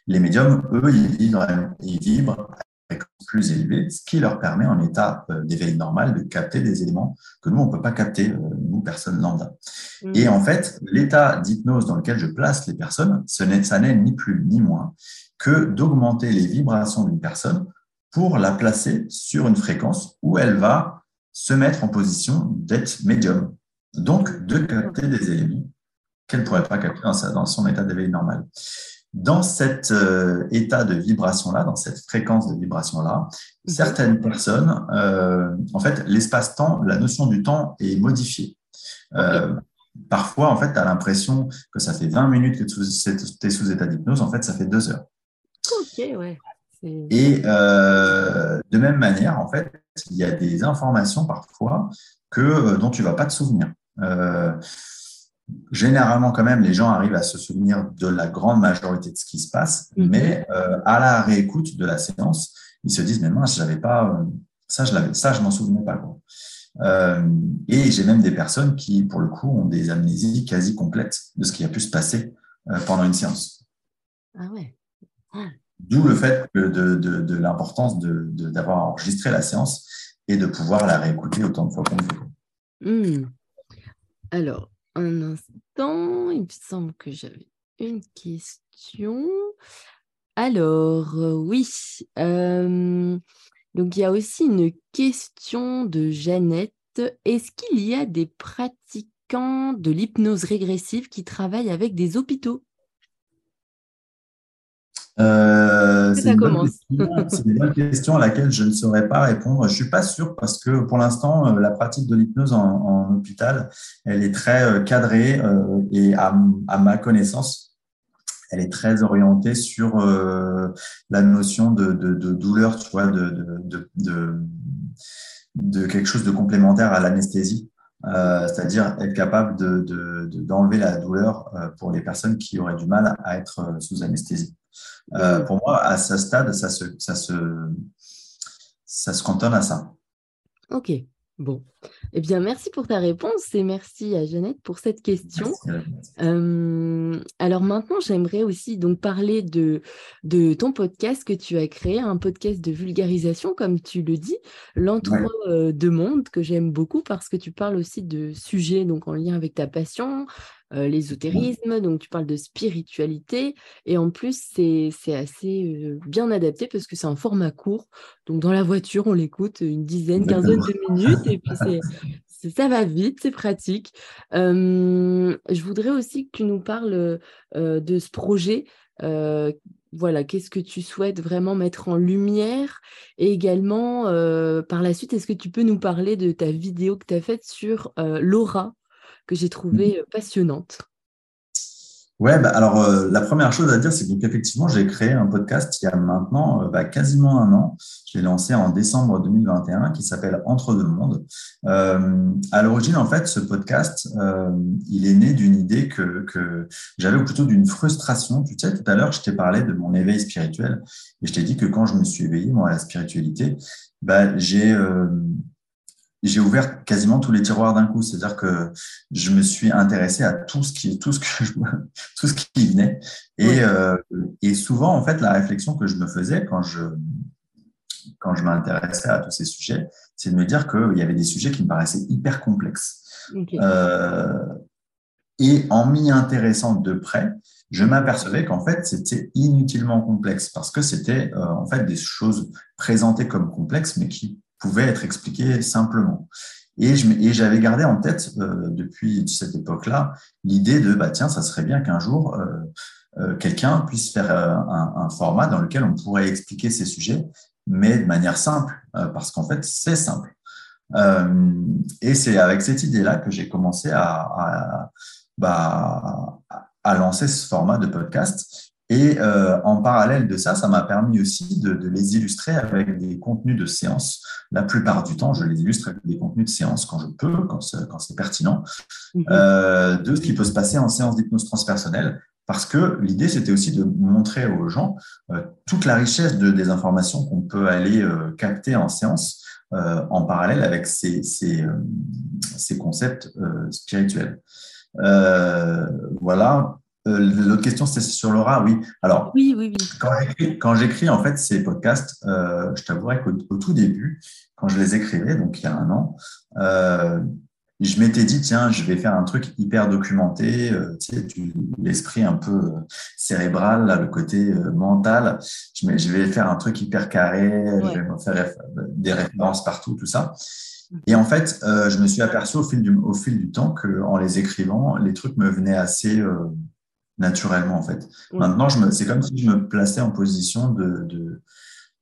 Les médiums, eux, ils vibrent, ils plus élevée, ce qui leur permet, en état euh, d'éveil normal, de capter des éléments que nous, on ne peut pas capter, nous, personnes lambda. Mmh. Et en fait, l'état d'hypnose dans lequel je place les personnes, ce ça n'est ni plus ni moins que d'augmenter les vibrations d'une personne pour la placer sur une fréquence où elle va se mettre en position d'être médium, donc de capter des éléments qu'elle ne pourrait pas capter dans, son état d'éveil normal. Dans cet euh, état de vibration-là, dans cette fréquence de vibration-là, mhm. certaines personnes, euh, en fait, l'espace-temps, la notion du temps est modifiée. Euh, parfois, en fait, tu as l'impression que ça fait 20 minutes que tu es sous état d'hypnose, en fait, ça fait deux heures. Et euh, de même manière, en fait, il y a des informations parfois que, dont tu ne vas pas te souvenir. Euh, généralement, quand même, les gens arrivent à se souvenir de la grande majorité de ce qui se passe, mhm. mais à la réécoute de la séance, ils se disent, mais moi, je pas, ça, je l'avais, ça, je m'en souvenais pas. et j'ai même des personnes qui, pour le coup, ont des amnésies quasi complètes de ce qui a pu se passer pendant une séance. Ah ouais. D'où le fait de, l'importance d'avoir enregistré la séance et de pouvoir la réécouter autant de fois qu'on veut. Hmm. Alors, un instant, il me semble que j'avais une question. Alors, euh, oui. Euh, donc, il y a aussi une question de Jeannette. Est-ce qu'il y a des pratiquants de l'hypnose régressive qui travaillent avec des hôpitaux? Euh, c'est une, bonne question à laquelle je ne saurais pas répondre. Je ne suis pas sûr parce que pour l'instant, euh, la pratique de l'hypnose en, hôpital, elle est très euh, cadrée et à, ma connaissance, elle est très orientée sur la notion de, douleur, tu vois, de, de, quelque chose de complémentaire à l'anesthésie. C'est-à-dire être capable d'enlever la douleur pour les personnes qui auraient du mal à être sous anesthésie. Euh, pour moi, à ce stade, ça se, ça se, ça se cantonne à ça. Ok, bon. Eh bien, merci pour ta réponse et merci à Jeannette pour cette question. Euh, alors maintenant, j'aimerais aussi donc parler de, de ton podcast que tu as créé, un podcast de vulgarisation, comme tu le dis, l'entre-deux mondes, que j'aime beaucoup parce que tu parles aussi de sujets donc en lien avec ta passion, euh, l'ésotérisme, donc tu parles de spiritualité, et en plus c'est assez euh, bien adapté parce que c'est un format court, donc dans la voiture on l'écoute une dizaine, quinzaine de minutes, et puis ça va vite, c'est pratique. je voudrais aussi que tu nous parles euh, de ce projet. voilà, qu'est-ce que tu souhaites vraiment mettre en lumière? Et également, par la suite, est-ce que tu peux nous parler de ta vidéo que tu as faite sur l'aura? Que j'ai trouvée mmh. passionnante. Ouais, bah, alors euh, la première chose à dire, c'est qu'effectivement, j'ai créé un podcast il y a maintenant euh, bah, quasiment un an. Je l'ai lancé en décembre 2021 qui s'appelle Entre deux mondes. Euh, à l'origine, en fait, ce podcast, il est né d'une idée que, que j'avais, ou plutôt d'une frustration. Tu sais, tout à l'heure, je t'ai parlé de mon éveil spirituel et je t'ai dit que quand je me suis éveillé, moi, à la spiritualité, bah, j'ai j'ai ouvert quasiment tous les tiroirs d'un coup. C'est-à-dire que je me suis intéressé à tout ce qui, tout ce que tout ce qui venait. Et, et souvent, en fait, la réflexion que je me faisais quand je, quand je m'intéressais à tous ces sujets, c'est de me dire qu'il y avait des sujets qui me paraissaient hyper complexes. Euh, et en m'y intéressant de près, je m'apercevais qu'en fait, c'était inutilement complexe parce que c'était euh, en fait des choses présentées comme complexes, mais qui pouvaient être expliquées simplement. Et j'avais gardé en tête euh, depuis cette époque-là l'idée de bah tiens, ça serait bien qu'un jour quelqu'un puisse faire un, format dans lequel on pourrait expliquer ces sujets mais de manière simple, euh, parce qu'en fait, c'est simple. Euh, et c'est avec cette idée-là que j'ai commencé à, bah, à, lancer ce format de podcast. Et euh, en parallèle de ça, ça m'a permis aussi de, les illustrer avec des contenus de séance. La plupart du temps, je les illustre avec des contenus de séance quand je peux, quand c'est pertinent, mhm. de ce qui peut se passer en séance d'hypnose transpersonnelle parce que l'idée, c'était aussi de montrer aux gens euh, toute la richesse de, des informations qu'on peut aller euh, capter en séance euh, en parallèle avec ces, ces, ces concepts spirituels. voilà. L'autre question, c'était sur Laura. Oui. Alors, oui, oui, oui. quand j'écris en fait ces podcasts, je t'avouerai qu'au tout début, quand je les écrivais, donc il y a un an, je m'étais dit, tiens, je vais faire un truc hyper documenté, euh, tu sais, l'esprit un peu euh, cérébral, là, le côté euh, mental. Je, je, vais faire un truc hyper carré, je vais faire des références partout, tout ça. Et en fait, je me suis aperçu au fil du, au fil du temps qu'en les écrivant, les trucs me venaient assez naturellement, en fait. Maintenant, c'est comme si je me plaçais en position de, de,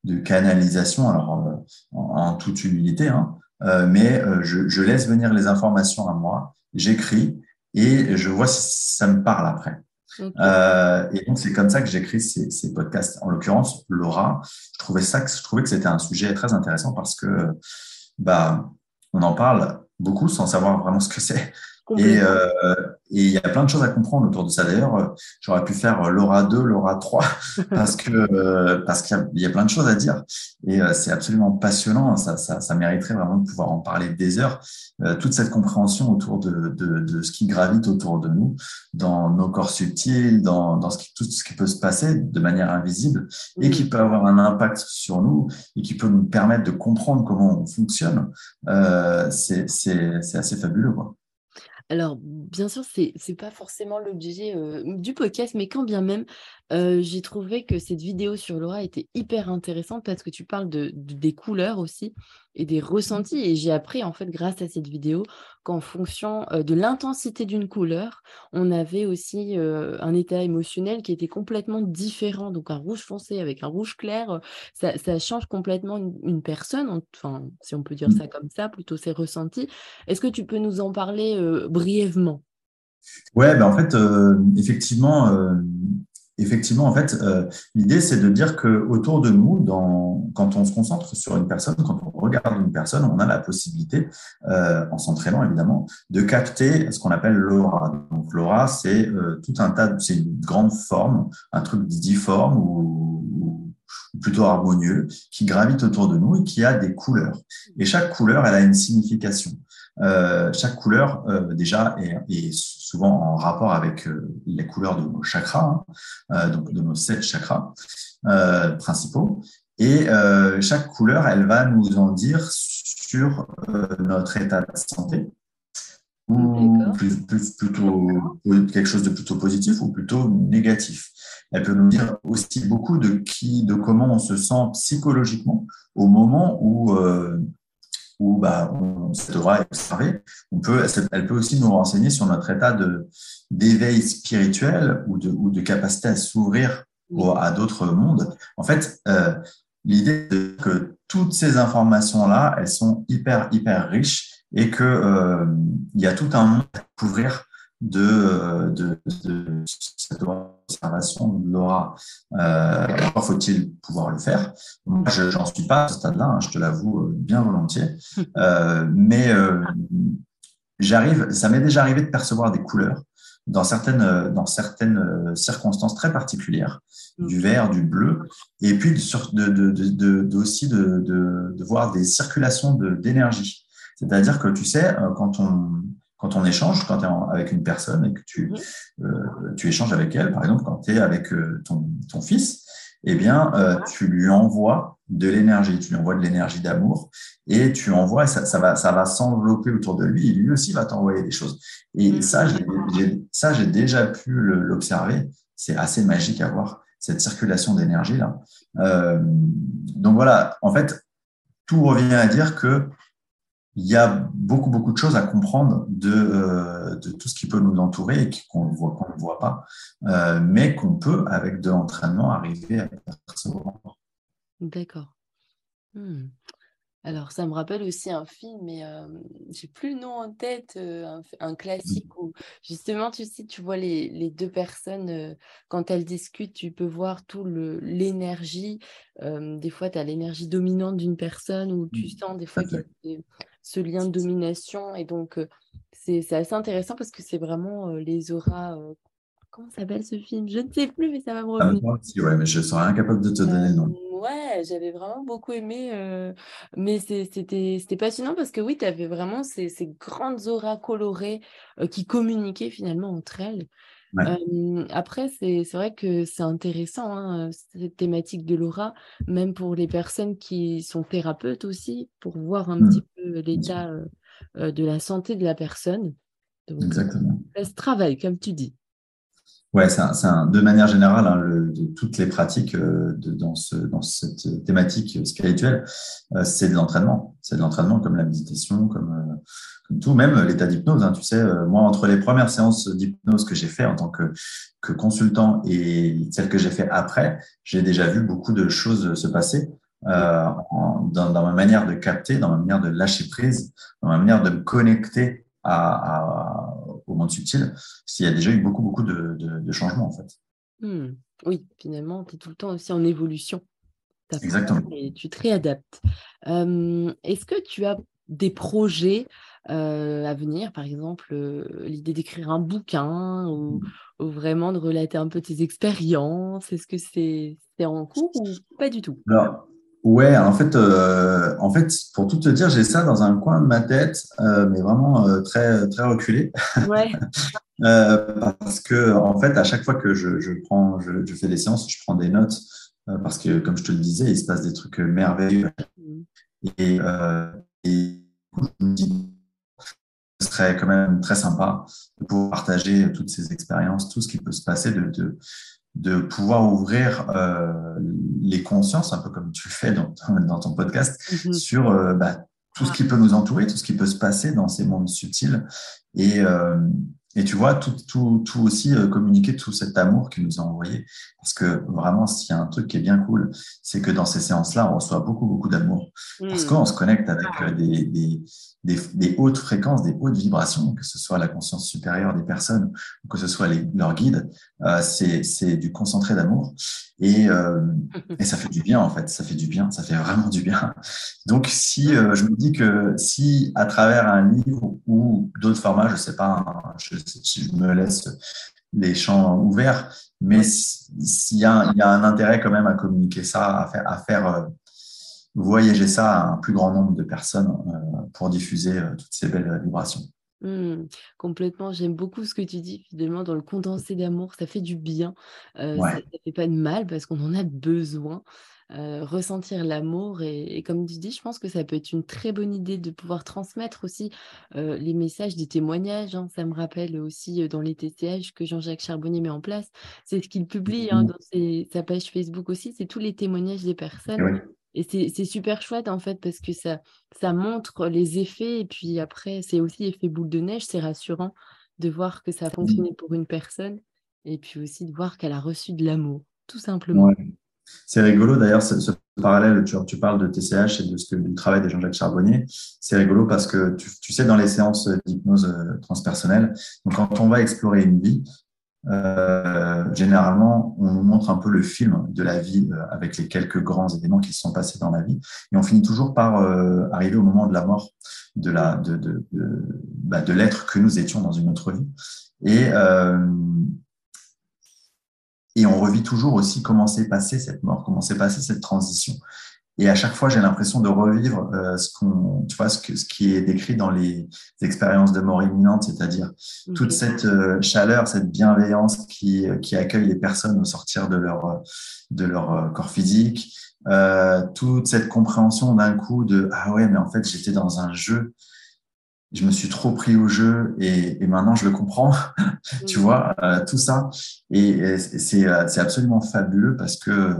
de canalisation, alors en, en toute humilité, hein, euh, mais euh, je, je, laisse venir les informations à moi, j'écris et je vois si ça me parle après. Euh, et donc c'est comme ça que j'écris ces, ces, podcasts. En l'occurrence, Laura, je trouvais ça, je trouvais que c'était un sujet très intéressant parce que bah on en parle beaucoup sans savoir vraiment ce que c'est. Euh, et il y a plein de choses à comprendre autour de ça. D'ailleurs, j'aurais pu faire Laura 2, Laura 3, parce que euh, parce qu'il y, a plein de choses à dire. Et euh, c'est absolument passionnant. Ça, ça, ça, mériterait vraiment de pouvoir en parler des heures. toute cette compréhension autour de, de, de, ce qui gravite autour de nous, dans nos corps subtils, dans, dans ce qui, tout ce qui peut se passer de manière invisible et qui peut avoir un impact sur nous et qui peut nous permettre de comprendre comment on fonctionne. c'est assez fabuleux. Quoi. Alors, bien sûr, c'est n'est pas forcément l'objet du podcast, mais quand bien même, j'ai trouvé que cette vidéo sur Laura était hyper intéressante parce que tu parles de, des couleurs aussi et des ressentis. Et j'ai appris, en fait, grâce à cette vidéo, qu'en fonction de l'intensité d'une couleur, on avait aussi un état émotionnel qui était complètement différent. Donc, un rouge foncé avec un rouge clair, ça, change complètement une, personne, enfin, si on peut dire ça comme ça, plutôt ses ressentis. Est-ce que tu peux nous en parler brièvement? Ouais, ben en fait, effectivement, effectivement, en fait, euh, l'idée, c'est de dire que autour de nous, quand on se concentre sur une personne, quand on regarde une personne, on a la possibilité, euh, en s'entraînant évidemment, de capter ce qu'on appelle l'aura. Donc l'aura, c'est euh, tout un tas, c'est une grande forme, un truc difforme ou, ou, plutôt harmonieux, qui gravite autour de nous et qui a des couleurs. Et chaque couleur, elle a une signification. Euh, chaque couleur, euh, déjà, est, est, souvent en rapport avec euh, les couleurs de nos chakras, hein, donc de nos sept chakras principaux. Et chaque couleur, elle va nous en dire sur notre état de santé, ou plutôt quelque chose de plutôt positif ou plutôt négatif. Elle peut nous dire aussi beaucoup de qui, de comment on se sent psychologiquement au moment où où bah, on devra observer. On peut, elle peut aussi nous renseigner sur notre état d'éveil spirituel ou de, ou de capacité à s'ouvrir à d'autres mondes. En fait, euh, l'idée est que toutes ces informations-là, elles sont hyper, hyper riches et que euh, y a tout un monde à découvrir de, de, de cette observation de l'aura. Euh, faut-il pouvoir le faire? Moi, je n'en suis pas à ce stade-là, hein, je te l'avoue euh, bien volontiers. Euh, mais euh, j'arrive, ça m'est déjà arrivé de percevoir des couleurs dans certaines, dans certaines circonstances très particulières, du vert, du bleu, et puis de, de, de, de aussi de, voir des circulations d'énergie. C'est-à-dire que tu sais, quand on, quand on échange, quand tu es avec une personne et que tu, euh, tu échanges avec elle, par exemple, quand tu es avec euh, ton, ton, fils, eh bien, euh, tu lui envoies de l'énergie, tu lui envoies de l'énergie d'amour et tu envoies, ça, ça va, ça va s'envelopper autour de lui et lui aussi va t'envoyer des choses. Et mhm. ça, ça, j'ai déjà pu l'observer. C'est assez magique à voir cette circulation d'énergie là. Euh, donc voilà, en fait, tout revient à dire que il y a beaucoup, beaucoup de choses à comprendre de, euh, de tout ce qui peut nous entourer et qu'on ne voit, qu'on ne voit pas, euh, mais qu'on peut, avec de l'entraînement, arriver à percevoir. D'accord. Hmm. Alors, ça me rappelle aussi un film, mais euh, j'ai plus le nom en tête, euh, un, classique où justement, tu sais, tu vois les, les deux personnes, quand elles discutent, tu peux voir tout l'énergie. des fois, tu as l'énergie dominante d'une personne où tu mmh. sens des fois qu'il y a ce lien de domination. Et donc, c'est assez intéressant parce que c'est vraiment les auras. comment s'appelle ce film? Je ne sais plus, mais ça va me ah, revenir. Ah, ouais, mais je serais incapable de te donner le nom. Ouais, j'avais vraiment beaucoup aimé, euh, mais c'était c'était passionnant parce que oui, tu avais vraiment ces, ces grandes auras colorées euh, qui communiquaient finalement entre elles. Après, c'est vrai que c'est intéressant, hein, cette thématique de l'aura, même pour les personnes qui sont thérapeutes aussi, pour voir un petit mmh. peu l'état euh, de la santé de la personne. Exactement. ça se travaille, comme tu dis. Ouais, c'est de manière générale, hein, le, de toutes les pratiques euh, de, dans, ce, dans cette thématique spirituelle, euh, c'est de l'entraînement. C'est de l'entraînement comme la méditation, comme, euh, comme tout, même l'état d'hypnose. Hein, tu sais, moi, entre les premières séances d'hypnose que j'ai fait en tant que, que consultant et celles que j'ai fait après, j'ai déjà vu beaucoup de choses se passer. dans, dans, ma manière de capter, dans ma manière de lâcher prise, dans ma manière de me connecter à, au monde subtil, s'il y a déjà eu beaucoup, beaucoup de, de, changements, en fait. Hmm. Oui, finalement, tu es tout le temps aussi en évolution. Exactement. Et tu te réadaptes. Euh, est-ce que tu as des projets euh, à venir, par exemple, euh, l'idée d'écrire un bouquin ou, ou, vraiment de relater un peu tes expériences? Est-ce que c'est en cours ou pas du tout? Ouais, en fait, euh, en fait, pour tout te dire, j'ai ça dans un coin de ma tête, euh, mais vraiment euh, très très reculé. Ouais. parce que en fait, à chaque fois que je, je prends, je, je, fais des séances, je prends des notes parce que, comme je te le disais, il se passe des trucs merveilleux. Mm. Et, et je me dis, ce serait quand même très sympa de pouvoir partager toutes ces expériences, tout ce qui peut se passer de, de de pouvoir ouvrir euh, les consciences, un peu comme tu le fais dans, dans ton podcast, mm-hmm. sur euh, bah, tout ce qui peut nous entourer, tout ce qui peut se passer dans ces mondes subtils. Et, euh, et tu vois, tout, tout, tout aussi euh, communiquer tout cet amour qu'il nous a envoyé. Parce que vraiment, s'il y a un truc qui est bien cool, c'est que dans ces séances-là, on reçoit beaucoup, beaucoup d'amour. Parce mm. qu'on se connecte avec des, des, des, des, hautes fréquences, des hautes vibrations, que ce soit la conscience supérieure des personnes ou que ce soit les, leurs guides. Euh, c'est du concentré d'amour. Et, euh, et ça fait du bien, en fait. Ça fait du bien. Ça fait vraiment du bien. Donc, si euh, je me dis que si à travers un livre ou d'autres formats, je sais pas, je, je me laisse les champs ouverts, mais s'il y, y, a un intérêt quand même à communiquer ça, à faire, à faire euh, voyager ça à un plus grand nombre de personnes euh, pour diffuser euh, toutes ces belles vibrations. Mmh, complètement, j'aime beaucoup ce que tu dis finalement dans le condensé d'amour, ça fait du bien, euh, ça, ne fait pas de mal parce qu'on en a besoin. Ressentir l'amour et, comme tu dis, je pense que ça peut être une très bonne idée de pouvoir transmettre aussi les messages des témoignages. Hein. Ça me rappelle aussi dans les TCH que Jean-Jacques Charbonnier met en place. C'est ce qu'il publie hein, mmh. dans sa page Facebook aussi, c'est tous les témoignages des personnes. Et c'est super chouette en fait parce que ça, ça montre les effets et puis après c'est aussi effet boule de neige, c'est rassurant de voir que ça a fonctionné pour une personne et puis aussi de voir qu'elle a reçu de l'amour, tout simplement. C'est rigolo d'ailleurs ce, parallèle, tu, parles de TCH et de ce que, du travail de Jean-Jacques Charbonnier. C'est rigolo parce que tu, sais, dans les séances d'hypnose euh, transpersonnelle, quand on va explorer une vie, euh, généralement, on nous montre un peu le film de la vie euh, avec les quelques grands événements qui se sont passés dans la vie, et on finit toujours par arriver au moment de la mort de la de de, de, bah, l'être que nous étions dans une autre vie, et et on revit toujours aussi comment s'est passée cette mort, comment s'est passée cette transition. Et à chaque fois, j'ai l'impression de revivre euh, ce qu'on, tu vois, ce, que, ce qui est décrit dans les expériences de mort imminente, c'est-à-dire toute cette euh, chaleur, cette bienveillance qui, qui accueille les personnes au sortir de leur, de leur euh, corps physique, euh, toute cette compréhension d'un coup de ah ouais, mais en fait, j'étais dans un jeu, je me suis trop pris au jeu et, et maintenant je le comprends, tu vois, tout ça. Et, et c'est absolument fabuleux parce que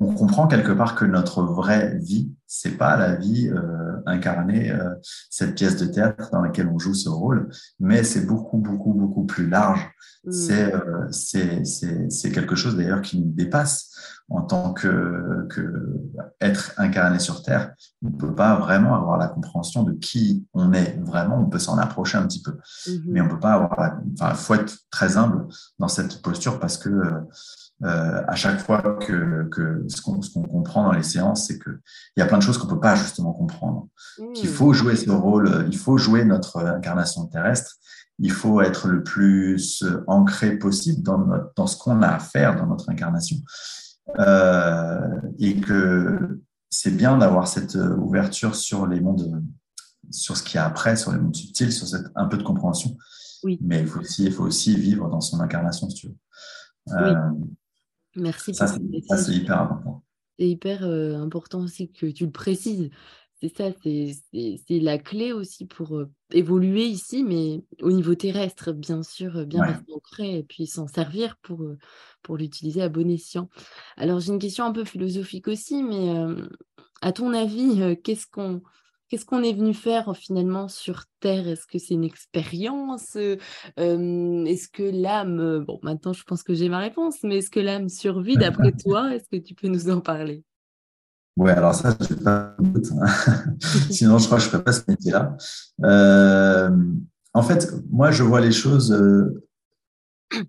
on comprend quelque part que notre vraie vie, c'est pas la vie euh, incarnée, euh, cette pièce de théâtre dans laquelle on joue ce rôle, mais c'est beaucoup, beaucoup, beaucoup plus large. Mm. C'est, euh, c'est, c'est, c'est quelque chose d'ailleurs qui nous dépasse en tant que, que être incarné sur Terre. On ne peut pas vraiment avoir la compréhension de qui on est vraiment. On peut s'en approcher un petit peu, mm-hmm. mais on peut pas avoir. Enfin, faut être très humble dans cette posture parce que euh, à chaque fois que, que ce qu'on comprend dans les séances, c'est qu'il y a plein de choses qu'on peut pas justement comprendre. Qu'il faut jouer ce rôle, il faut jouer notre incarnation terrestre, il faut être le plus ancré possible dans, notre, dans ce qu'on a à faire dans notre incarnation. Euh, et que c'est bien d'avoir cette ouverture sur les mondes, sur ce qu'il y a après, sur les mondes subtils, sur cette, un peu de compréhension. Oui. Mais il faut, aussi, il faut aussi vivre dans son incarnation, si tu veux. Euh, Merci. Ça, c'est hyper important. C'est hyper euh, important aussi que tu le précises. C'est ça, c'est la clé aussi pour euh, évoluer ici, mais au niveau terrestre, bien sûr, euh, bien rester ancré et puis s'en servir pour, pour l'utiliser à bon escient. Alors, j'ai une question un peu philosophique aussi, mais à ton avis, qu'est-ce qu'on Qu'est-ce qu'on est venu faire finalement sur Terre? Est-ce que c'est une expérience? Est-ce que l'âme, bon maintenant je pense que j'ai ma réponse, mais est-ce que l'âme survit d'après toi? Est-ce que tu peux nous en parler? Oui, alors ça, je n'ai pas de doute. Hein. Sinon, je crois que je ne ferais pas ce métier-là. en fait, moi, je vois les choses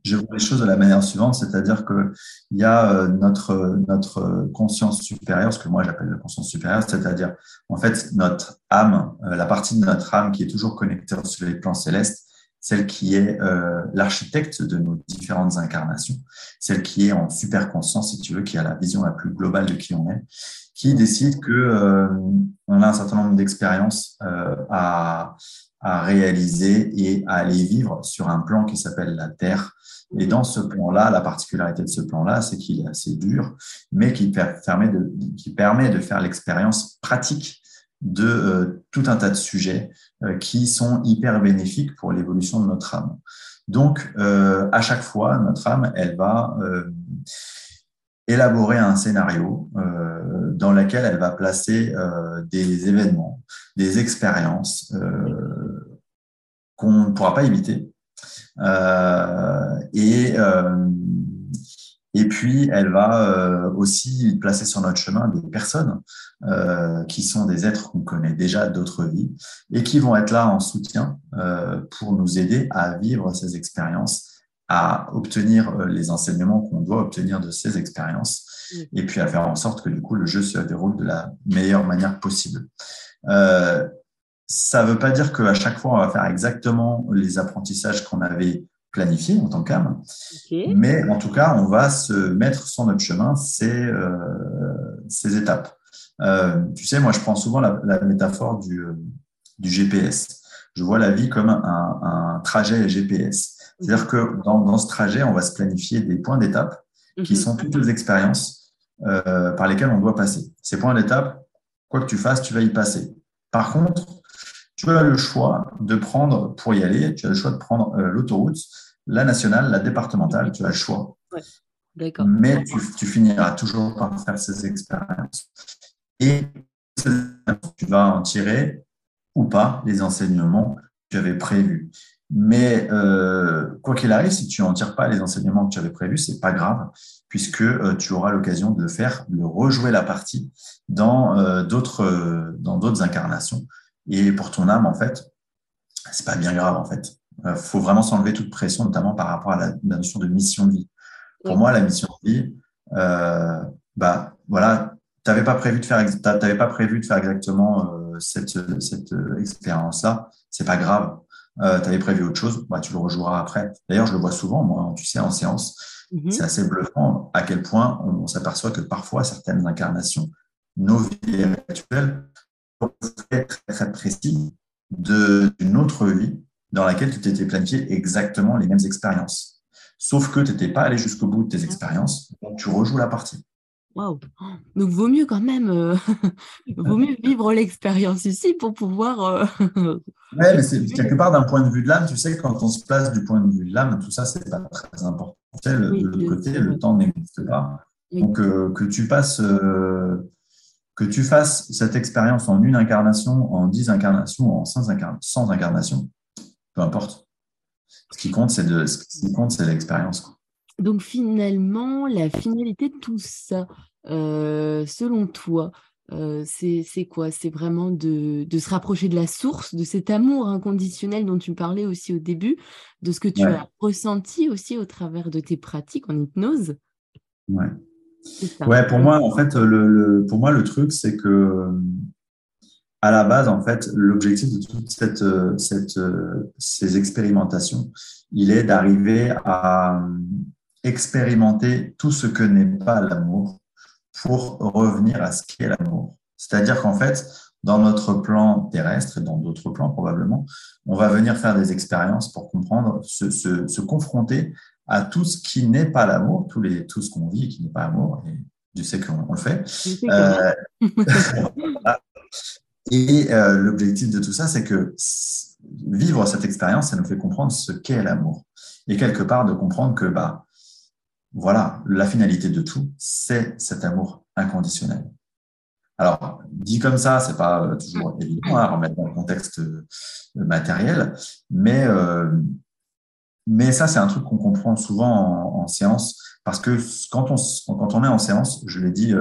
je vois les choses de la manière suivante, c'est-à-dire qu'il y a euh, notre, notre conscience supérieure, ce que moi j'appelle la conscience supérieure, c'est-à-dire en fait notre âme, euh, la partie de notre âme qui est toujours connectée sur les plans célestes, celle qui est euh, l'architecte de nos différentes incarnations, celle qui est en super conscience, si tu veux, qui a la vision la plus globale de qui on est, qui décide que on a un certain nombre d'expériences à, à réaliser et à aller vivre sur un plan qui s'appelle la Terre. Et dans ce plan-là, la particularité de ce plan-là, c'est qu'il est assez dur, mais qui permet de, qui permet de faire l'expérience pratique de euh, tout un tas de sujets euh, qui sont hyper bénéfiques pour l'évolution de notre âme. Donc, euh, à chaque fois, notre âme, elle va élaborer un scénario euh, dans lequel elle va placer euh, des événements, des expériences euh, qu'on ne pourra pas éviter. Euh, et, euh, et puis, elle va aussi placer sur notre chemin des personnes qui sont des êtres qu'on connaît déjà d'autres vies et qui vont être là en soutien pour nous aider à vivre ces expériences à obtenir euh, les enseignements qu'on doit obtenir de ces expériences et puis à faire en sorte que du coup le jeu se déroule de la meilleure manière possible. Euh, ça ne veut pas dire qu'à chaque fois on va faire exactement les apprentissages qu'on avait planifiés en tant qu'âme, mais en tout cas on va se mettre sur notre chemin ces, euh, ces étapes. Euh, tu sais, moi je prends souvent la, la métaphore du, euh, du GPS. Je vois la vie comme un, un trajet GPS. C'est-à-dire que dans, dans, ce trajet, on va se planifier des points d'étape qui mhm. sont toutes les expériences euh, par lesquelles on doit passer. Ces points d'étape, quoi que tu fasses, tu vas y passer. Par contre, tu as le choix de prendre, pour y aller, tu as le choix de prendre euh, l'autoroute, la nationale, la départementale, tu as le choix. D'accord. Mais tu, tu, finiras toujours par faire ces expériences. Et tu vas en tirer ou pas les enseignements que tu avais prévus. Mais euh, quoi qu'il arrive, si tu n'en tires pas les enseignements que tu avais prévus, c'est pas grave, puisque euh, tu auras l'occasion de le faire, de rejouer la partie dans euh, d'autres incarnations. Et pour ton âme, en fait, c'est pas bien grave, en fait. Il faut vraiment s'enlever toute pression, notamment par rapport à la, la notion de mission de vie. Pour moi, la mission de vie, bah voilà, t'avais pas prévu de faire, t'avais pas prévu de faire exactement cette cette expérience-là, c'est pas grave euh, tu avais prévu autre chose, bah, tu le rejoueras après. D'ailleurs, je le vois souvent, moi, tu sais, en séance. Mhm. C'est assez bluffant à quel point on, s'aperçoit que parfois, certaines incarnations nos vies actuelles très, très, très précis d'une autre vie dans laquelle tu t'étais planifié exactement les mêmes expériences. Sauf que tu n'étais pas allé jusqu'au bout de tes expériences, donc tu rejoues la partie. Waouh Donc vaut mieux quand même, euh, vaut mieux vivre l'expérience ici pour pouvoir. Euh, oui, mais c'est quelque part d'un point de vue de l'âme, tu sais, quand on se place du point de vue de l'âme, tout ça, c'est pas très important. Sais, le, côté, le temps n'existe pas. Donc euh, que tu passes, que tu fasses cette expérience en une incarnation, en dix incarnations, en cent incarnations, peu importe. Ce qui compte, c'est de, ce qui compte, c'est l'expérience. Donc finalement, la finalité de tout ça, euh, selon toi, euh, c'est quoi? C'est vraiment de, se rapprocher de la source, de cet amour inconditionnel dont tu parlais aussi au début, de ce que tu as ressenti aussi au travers de tes pratiques en hypnose? Ouais. Ouais, pour moi, en fait, le, pour moi, le truc, c'est que à la base, en fait, l'objectif de toutes cette, cette, ces expérimentations, il est d'arriver à expérimenter tout ce que n'est pas l'amour pour revenir à ce qu'est l'amour. C'est-à-dire qu'en fait, dans notre plan terrestre et dans d'autres plans probablement, on va venir faire des expériences pour comprendre, se, se, confronter à tout ce qui n'est pas l'amour, tout, les, tout ce qu'on vit qui n'est pas l'amour, et Dieu sait qu'on le fait. Euh, et euh, l'objectif de tout ça, c'est que vivre cette expérience, ça nous fait comprendre ce qu'est l'amour. Et quelque part, de comprendre que bah, voilà, la finalité de tout, c'est cet amour inconditionnel. Alors, dit comme ça, c'est pas euh, toujours évident à remettre dans le contexte euh, matériel, mais, euh, mais ça, c'est un truc qu'on comprend souvent en, séance, parce que quand on, quand on est en séance, je l'ai dit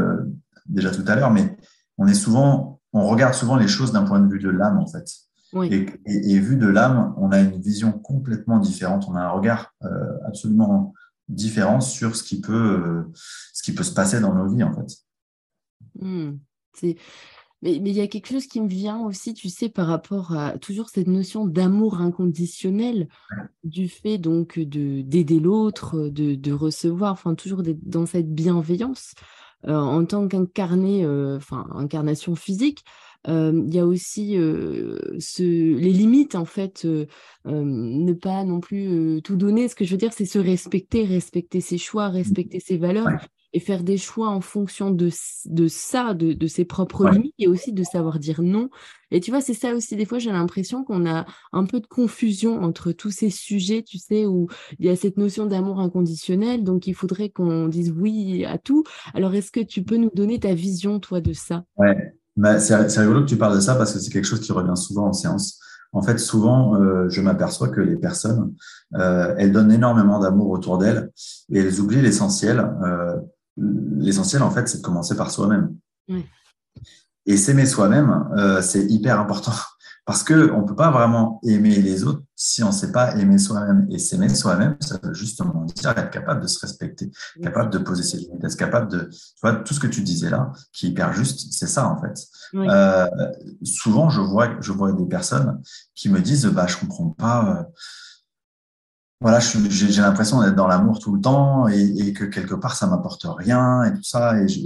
déjà tout à l'heure, mais on est souvent, on regarde souvent les choses d'un point de vue de l'âme, en fait. Et, et, vu de l'âme, on a une vision complètement différente, on a un regard absolument différence sur ce qui peut, euh, ce qui peut se passer dans nos vies, en fait. Hmm. Mais, il y a quelque chose qui me vient aussi, tu sais, par rapport à toujours cette notion d'amour inconditionnel, du fait donc de d'aider l'autre, de, de, recevoir, enfin toujours dans cette bienveillance. Euh, en tant qu'incarné, euh, enfin incarnation physique, il y a aussi ce, les limites, en fait, ne pas non plus tout donner. Ce que je veux dire, c'est se respecter, respecter ses choix, mmh. respecter ses valeurs et faire des choix en fonction de, de ça, de, de ses propres limites et aussi de savoir dire non. Et tu vois, c'est ça aussi, des fois, j'ai l'impression qu'on a un peu de confusion entre tous ces sujets, tu sais, où il y a cette notion d'amour inconditionnel, donc il faudrait qu'on dise oui à tout. Alors, est-ce que tu peux nous donner ta vision, toi, de ça? Ouais, c'est rigolo que tu parles de ça parce que c'est quelque chose qui revient souvent en séance. En fait, souvent, euh, je m'aperçois que les personnes, euh, elles donnent énormément d'amour autour d'elles et elles oublient l'essentiel. Euh, l'essentiel, en fait, c'est de commencer par soi-même. Et s'aimer soi-même, c'est hyper important. Parce qu'on ne peut pas vraiment aimer les autres si on ne sait pas aimer soi-même. Et s'aimer soi-même, ça veut justement dire être capable de se respecter, capable de poser ses limites, être capable de. Tu vois, tout ce que tu disais là, qui est hyper juste, c'est ça en fait. Euh, souvent, je vois, je vois des personnes qui me disent bah, Je ne comprends pas. Euh, voilà, j'ai l'impression d'être dans l'amour tout le temps et, que quelque part, ça m'apporte rien et tout ça. Et je,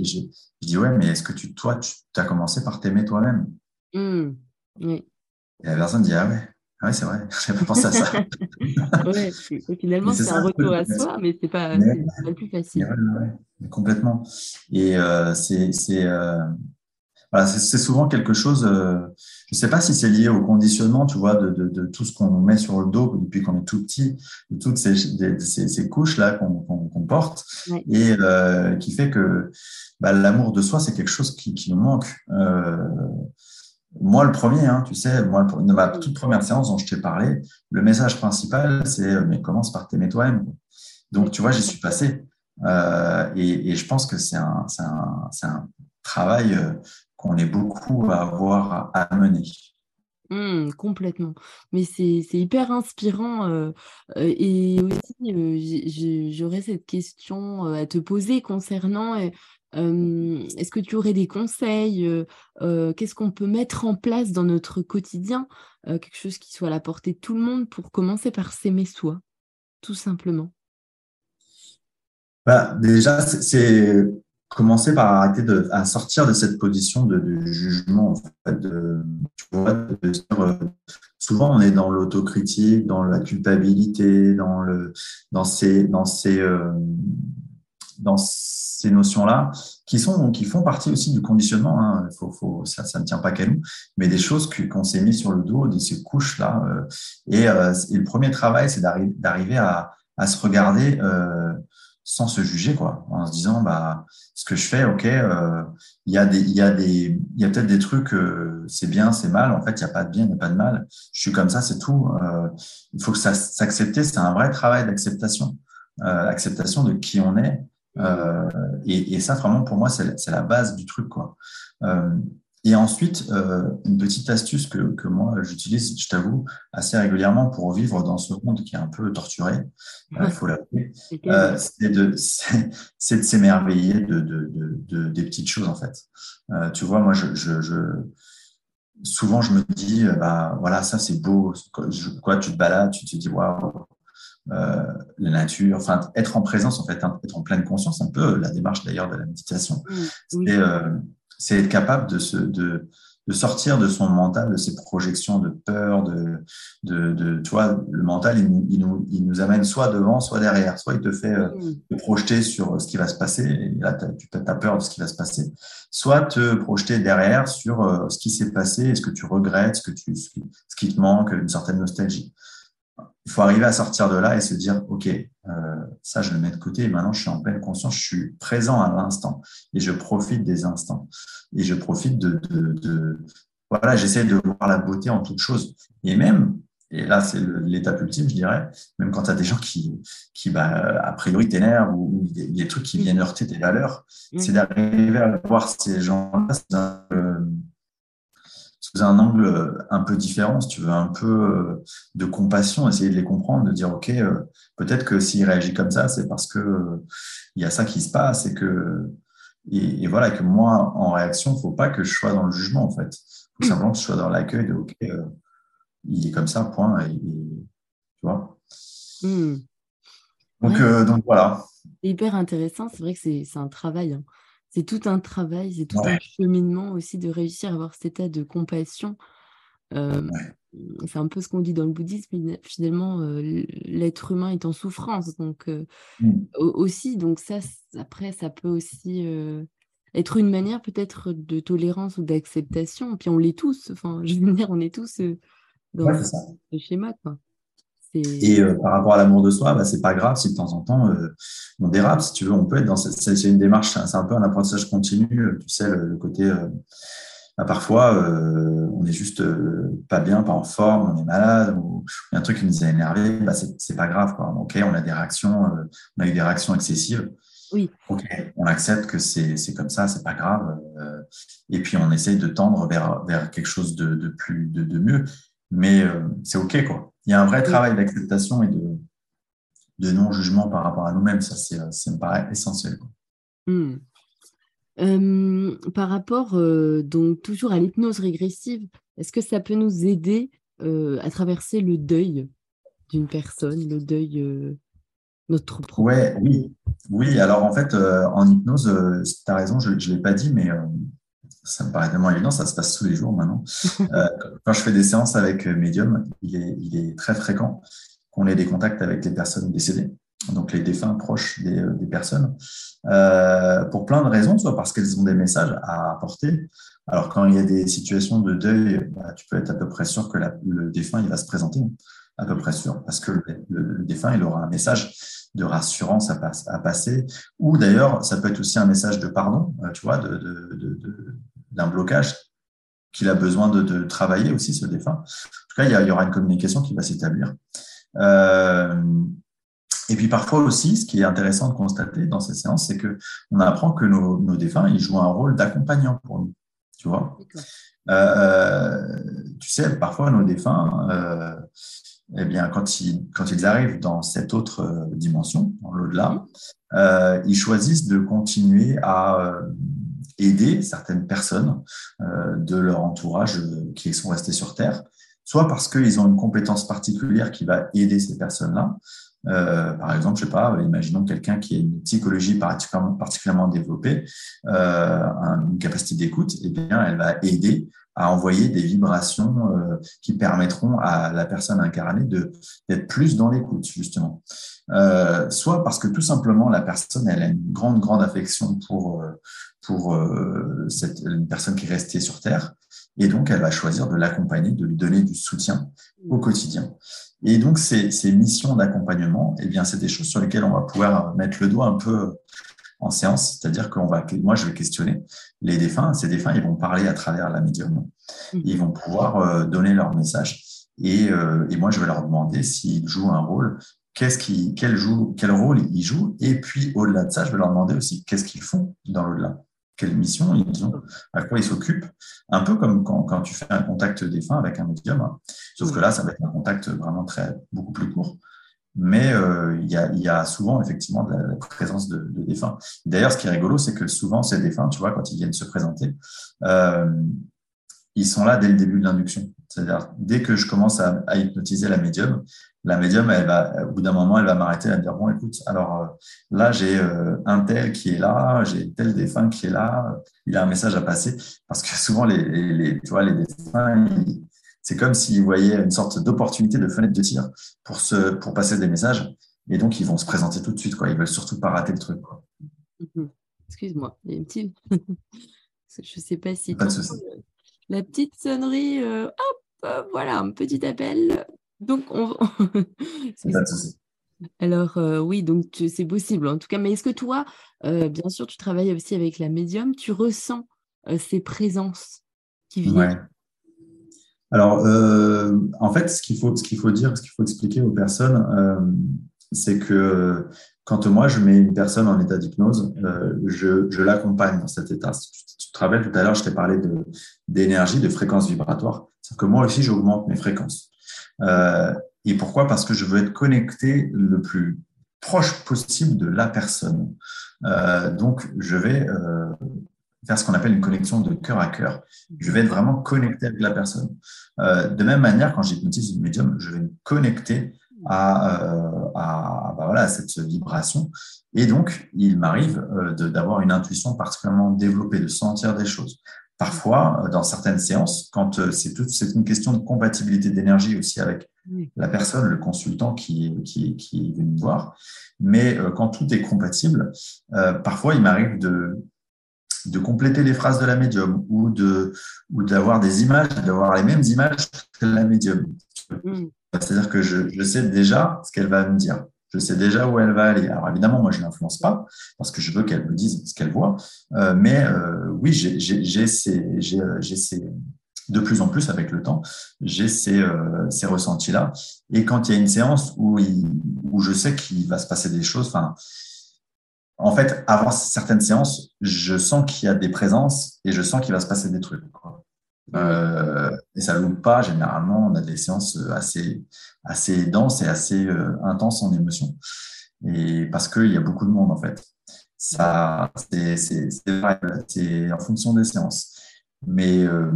dis Ouais, mais est-ce que tu, toi, tu as commencé par t'aimer toi-même? Mmh. Oui. Et la personne dit Ah ouais, ah ouais c'est vrai, je n'avais pas pensé à ça. ouais, finalement, c'est un retour à soi, mais ce n'est pas, le plus facile. complètement. Et euh, c'est euh, voilà, souvent quelque chose, euh, je ne sais pas si c'est lié au conditionnement, tu vois, de, de, de tout ce qu'on met sur le dos depuis qu'on est tout petit, de toutes ces, ces, ces couches-là qu'on porte, et euh, qui fait que bah, l'amour de soi, c'est quelque chose qui, qui nous manque. Euh, moi, le premier, hein, tu sais, moi, de ma toute première séance dont je t'ai parlé, le message principal, c'est mais commence par t'aimer toi-même. Donc, tu vois, j'y suis passé. Euh, et, je pense que c'est un, un, un, travail qu'on est beaucoup à avoir à mener. Mmh, complètement. Mais c'est hyper inspirant. et aussi, j'aurais cette question à te poser concernant est-ce que tu aurais des conseils Qu'est-ce qu'on peut mettre en place dans notre quotidien Quelque chose qui soit à la portée de tout le monde pour commencer par s'aimer soi, tout simplement? Bah, déjà, c'est commencer par arrêter de à sortir de cette position de, jugement. En fait, de, tu vois, de dire, euh, souvent on est dans l'autocritique, dans la culpabilité, dans le dans ces dans ces euh, dans ces notions-là qui sont qui font partie aussi du conditionnement. Hein. Faut, faut, ça, ça ne tient pas qu'à nous, mais des choses qu'on s'est mis sur le dos, de ces couches là. Euh, et, et, le premier travail, c'est d'arriver à, à se regarder sans se juger, quoi, en se disant, bah, ce que je fais, ok, euh, il y a des, il y a des, il y a peut-être des trucs, euh, c'est bien, c'est mal. En fait, il n'y a pas de bien, il n'y a pas de mal. Je suis comme ça, c'est tout. Euh, il faut que ça s'accepter. C'est un vrai travail d'acceptation, acceptation de qui on est. Et, et, ça, vraiment, pour moi, c'est la base du truc, quoi. Et ensuite, euh, une petite astuce que, que moi j'utilise, je t'avoue, assez régulièrement pour vivre dans ce monde qui est un peu torturé, il euh, faut l'avouer, euh, c'est de, de s'émerveiller de, de, de, des petites choses en fait. Euh, tu vois, moi, je, je, je, souvent je me dis, bah voilà, ça c'est beau. Quoi, tu te balades, tu te dis, waouh, euh, la nature, enfin être en présence en fait, hein, être en pleine conscience, un peu la démarche d'ailleurs de la méditation. Mmh, c'est euh, c'est être capable de, se, de, de, sortir de son mental, de ses projections de peur, de, de, de tu vois, le mental, il, il, nous, il nous amène soit devant, soit derrière, soit il te fait euh, mm. te projeter sur ce qui va se passer, et là, tu as peur de ce qui va se passer, soit te projeter derrière sur euh, ce qui s'est passé, ce que tu regrettes, ce, que tu, ce, qui, ce qui te manque, une certaine nostalgie il faut arriver à sortir de là et se dire, OK, euh, ça, je le mets de côté et maintenant, je suis en pleine conscience, je suis présent à l'instant et je profite des instants. Et je profite de, de, de voilà, j'essaie de voir la beauté en toute chose. Et même, et là, c'est l'étape ultime, je dirais, même quand tu as des gens qui, qui bah, a priori, t'énervent ou, ou des, des, trucs qui viennent heurter tes valeurs, c'est d'arriver à voir ces gens-là sous un angle euh, un peu différent, si tu veux, un peu euh, de compassion, essayer de les comprendre, de dire, OK, euh, peut-être que s'il réagit comme ça, c'est parce que il y a ça qui se passe et que, et, voilà, que moi, en réaction, il faut pas que je sois dans le jugement, en fait. Il faut simplement que je sois dans l'accueil de, OK, il est comme ça, point, et, tu vois. Hmm. Donc, donc, voilà. Hyper intéressant, c'est vrai que c'est un travail. Hein c'est tout un travail, c'est tout un cheminement aussi de réussir à avoir cet état de compassion. C'est un peu ce qu'on dit dans le bouddhisme, finalement, l'être humain est en souffrance. Donc, mmh. aussi, donc ça, après, ça peut aussi être une manière peut-être de tolérance ou d'acceptation. Puis on l'est tous, enfin, je veux dire, on est tous dans ce schéma, quoi. Et euh, par rapport à l'amour de soi, bah, c'est pas grave si de temps en temps euh, on dérape, si tu veux, on peut être dans cette, c'est une démarche, c'est un peu un apprentissage continu, euh, tu sais, le, côté, bah, parfois on est juste pas bien, pas en forme, on est malade, ou il y a un truc qui nous a énervé, bah, c'est pas grave, quoi. Ok, on a des réactions, on a eu des réactions excessives. Oui. Ok, on accepte que c'est comme ça, c'est pas grave, et puis on essaye de tendre vers, vers quelque chose de, de plus, de, de mieux, mais c'est ok, quoi il y a un vrai travail d'acceptation et de, de non-jugement par rapport à nous-mêmes. Ça, ça me paraît essentiel. Hmm. Euh, par rapport euh, donc toujours à l'hypnose régressive, est-ce que ça peut nous aider euh, à traverser le deuil d'une personne, le deuil notre propre ouais, Oui, oui. Alors en fait, en hypnose, tu as raison, je ne l'ai pas dit, mais ça me paraît tellement évident, ça se passe tous les jours maintenant. Euh, quand je fais des séances avec Medium, il est, il est très fréquent qu'on ait des contacts avec les personnes décédées, donc les défunts proches des, des personnes, euh, pour plein de raisons, soit parce qu'elles ont des messages à apporter. Alors quand il y a des situations de deuil, bah, tu peux être à peu près sûr que la, le défunt il va se présenter, à peu près sûr, parce que le, le, défunt il aura un message de rassurance à, à passer, ou d'ailleurs ça peut être aussi un message de pardon, euh, tu vois, de, de, de d'un blocage qu'il a besoin de, travailler aussi, ce défunt. En tout cas, il y, aura une communication qui va s'établir. Euh, et puis parfois aussi, ce qui est intéressant de constater dans ces séances, c'est que on apprend que nos, défunts, ils jouent un rôle d'accompagnant pour nous. Tu vois euh, Tu sais, parfois nos défunts, euh, eh bien, quand ils, quand ils arrivent dans cette autre dimension, dans l'au-delà, ils choisissent de continuer à aider certaines personnes euh, de leur entourage euh, qui sont restées sur Terre, soit parce qu'ils ont une compétence particulière qui va aider ces personnes-là, par exemple, je sais pas, imaginons quelqu'un qui a une psychologie particulièrement, développée, une capacité d'écoute, eh bien, elle va aider à envoyer des vibrations euh, qui permettront à la personne incarnée de d'être plus dans l'écoute justement. Euh, soit parce que tout simplement la personne elle a une grande grande affection pour euh, pour cette une personne qui est restée sur terre et donc elle va choisir de l'accompagner, de lui donner du soutien au quotidien. Et donc ces, ces missions d'accompagnement, eh bien c'est des choses sur lesquelles on va pouvoir mettre le doigt un peu en séance, c'est-à-dire qu'on va, moi, je vais questionner les défunts. Ces défunts, ils vont parler à travers la médium. Mhm. Ils vont pouvoir euh, donner leur message. Et, euh, et, moi, je vais leur demander s'ils jouent un rôle, qu'est-ce qui, quel, joue, quel rôle ils jouent? Et puis, au-delà de ça, je vais leur demander aussi qu'est-ce qu'ils font dans l'au-delà. Quelle mission ils ont, à quoi ils s'occupent. Un peu comme quand, tu fais un contact défunt avec un médium. Hein. Sauf que là, ça va être un contact vraiment très, beaucoup plus court mais euh, il, y a, souvent effectivement de la, présence de, de défunts. D'ailleurs, ce qui est rigolo, c'est que souvent ces défunts, tu vois, quand ils viennent se présenter, euh, ils sont là dès le début de l'induction. C'est-à-dire, dès que je commence à, à, hypnotiser la médium, la médium, elle va, au bout d'un moment, elle va m'arrêter, à me dire bon, écoute, alors euh, là, j'ai euh, un tel qui est là, j'ai tel défunt qui est là, il a un message à passer, parce que souvent les, les, tu vois, les défunts, ils, c'est comme s'ils voyaient une sorte d'opportunité de fenêtre de tir pour, se, pour passer des messages. Et donc, ils vont se présenter tout de suite. Quoi. Ils veulent surtout pas rater le truc. Mhm. Excuse-moi, il y a une petite. Je ne sais pas si. Pas La petite sonnerie. Euh, hop, euh, voilà, un petit appel. Donc, on. Alors euh, oui, donc c'est possible en tout cas. Mais est-ce que toi, bien sûr, tu travailles aussi avec la médium, tu ressens ces présences qui viennent? Alors, en fait, ce qu'il faut, ce qu'il faut dire, ce qu'il faut expliquer aux personnes, c'est que quand moi je mets une personne en état d'hypnose, euh, je, l'accompagne dans cet état. Tu, te rappelles tout à l'heure, je t'ai parlé de d'énergie, de fréquence vibratoire. C'est que moi aussi, j'augmente mes fréquences. Euh, et pourquoi? Parce que je veux être connecté le plus proche possible de la personne. Euh, donc, je vais faire ce qu'on appelle une connexion de cœur à cœur. Je vais être vraiment connecté avec la personne. De même manière, quand j'hypnotise une médium, je vais me connecter à, euh, à, bah voilà, à cette vibration. Et donc, il m'arrive euh, d'avoir une intuition particulièrement développée, de sentir des choses. Parfois, euh, dans certaines séances, quand euh, c'est c'est une question de compatibilité d'énergie aussi avec la personne, le consultant qui, qui, qui est venu me voir, mais quand tout est compatible, parfois il m'arrive de, de compléter les phrases de la médium ou de ou d'avoir des images, d'avoir les mêmes images que la médium. Mm. C'est-à-dire que je, sais déjà ce qu'elle va me dire. Je sais déjà où elle va aller. Alors évidemment, moi, je l'influence pas parce que je veux qu'elle me dise ce qu'elle voit. Euh, mais euh, oui, j'ai ces, de plus en plus avec le temps, j'ai ces, euh, ces ressentis-là. Et quand il y a une séance où, où je sais qu'il va se passer des choses, enfin, en fait, avant certaines séances, je sens qu'il y a des présences et je sens qu'il va se passer des trucs. Euh, et ça ne loupe pas. Généralement, on a des séances assez, assez denses et assez euh, intenses en émotion. Et parce qu'il y a beaucoup de monde, en fait. Ça, c'est en fonction des séances. Mais, euh,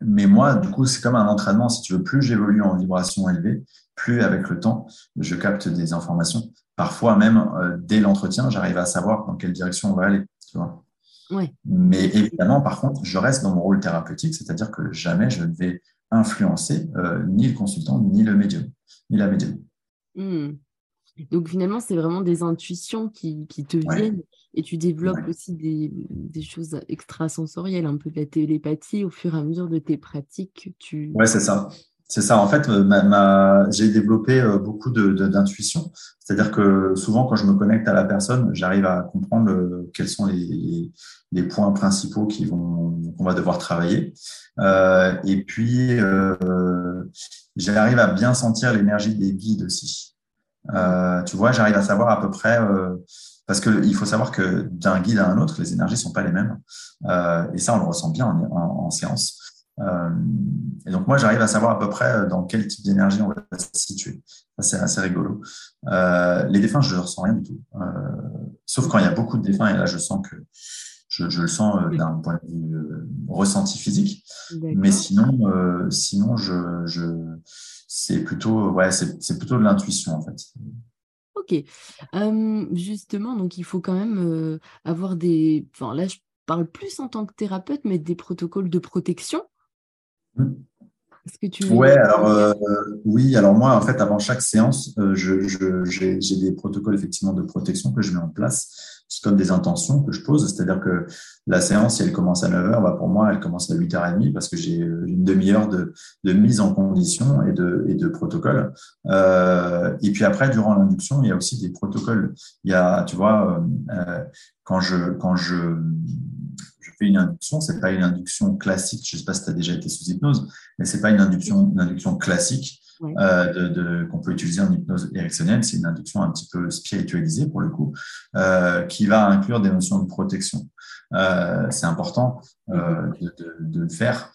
mais moi, du coup, c'est comme un entraînement. Si tu veux, plus j'évolue en vibration élevée, plus avec le temps, je capte des informations parfois même euh, dès l'entretien, j'arrive à savoir dans quelle direction on va aller. Mais évidemment, par contre, je reste dans mon rôle thérapeutique, c'est-à-dire que jamais je ne vais influencer euh, ni le consultant, ni le médium, ni la médium. Hmm. Donc finalement, c'est vraiment des intuitions qui, te viennent et tu développes aussi des, des, choses extrasensorielles, un peu de la télépathie au fur et à mesure de tes pratiques. Tu... Ouais, c'est ça. C'est ça. En fait, euh, ma, j'ai développé euh, beaucoup d'intuition. C'est-à-dire que souvent, quand je me connecte à la personne, j'arrive à comprendre euh, quels sont les, les points principaux qui vont qu'on va devoir travailler. Euh, et puis, euh, j'arrive à bien sentir l'énergie des guides aussi. Euh, tu vois, j'arrive à savoir à peu près parce qu'il faut savoir que d'un guide à un autre, les énergies sont pas les mêmes. et ça, on le ressent bien en, en, en séance. Euh, et donc, moi, j'arrive à savoir à peu près euh, dans quel type d'énergie on va se situer. C'est assez rigolo. Euh, les défunts, je ne ressens rien du tout. sauf quand il y a beaucoup de défunts, et là, je sens que je, je le sens d'un point de vue ressenti physique. Mais sinon, sinon je, je, c'est plutôt, ouais, c'est plutôt de l'intuition en fait. Ok. justement, donc il faut quand même avoir des. Enfin, là, je parle plus en tant que thérapeute, mais des protocoles de protection. Est-ce que tu ouais, alors oui, alors moi en fait avant chaque séance, j'ai je, des protocoles effectivement de protection que je mets en place comme des intentions que je pose. C'est-à-dire que la séance, si elle commence à 9h, bah pour moi, elle commence à 8h30 parce que j'ai une demi-heure de, de, mise en condition et de, et de protocole. Euh, et puis après, durant l'induction, il y a aussi des protocoles. Il y a, tu vois, euh, quand je, quand je, je fais une induction, c'est pas une induction classique. Je sais pas si tu as déjà été sous hypnose, mais c'est pas une induction, une induction classique euh, de, qu'on peut utiliser en hypnose érectionnelle. C'est une induction un petit peu spiritualisée pour le coup, euh, qui va inclure des notions de protection. Euh, c'est important de, de, le faire.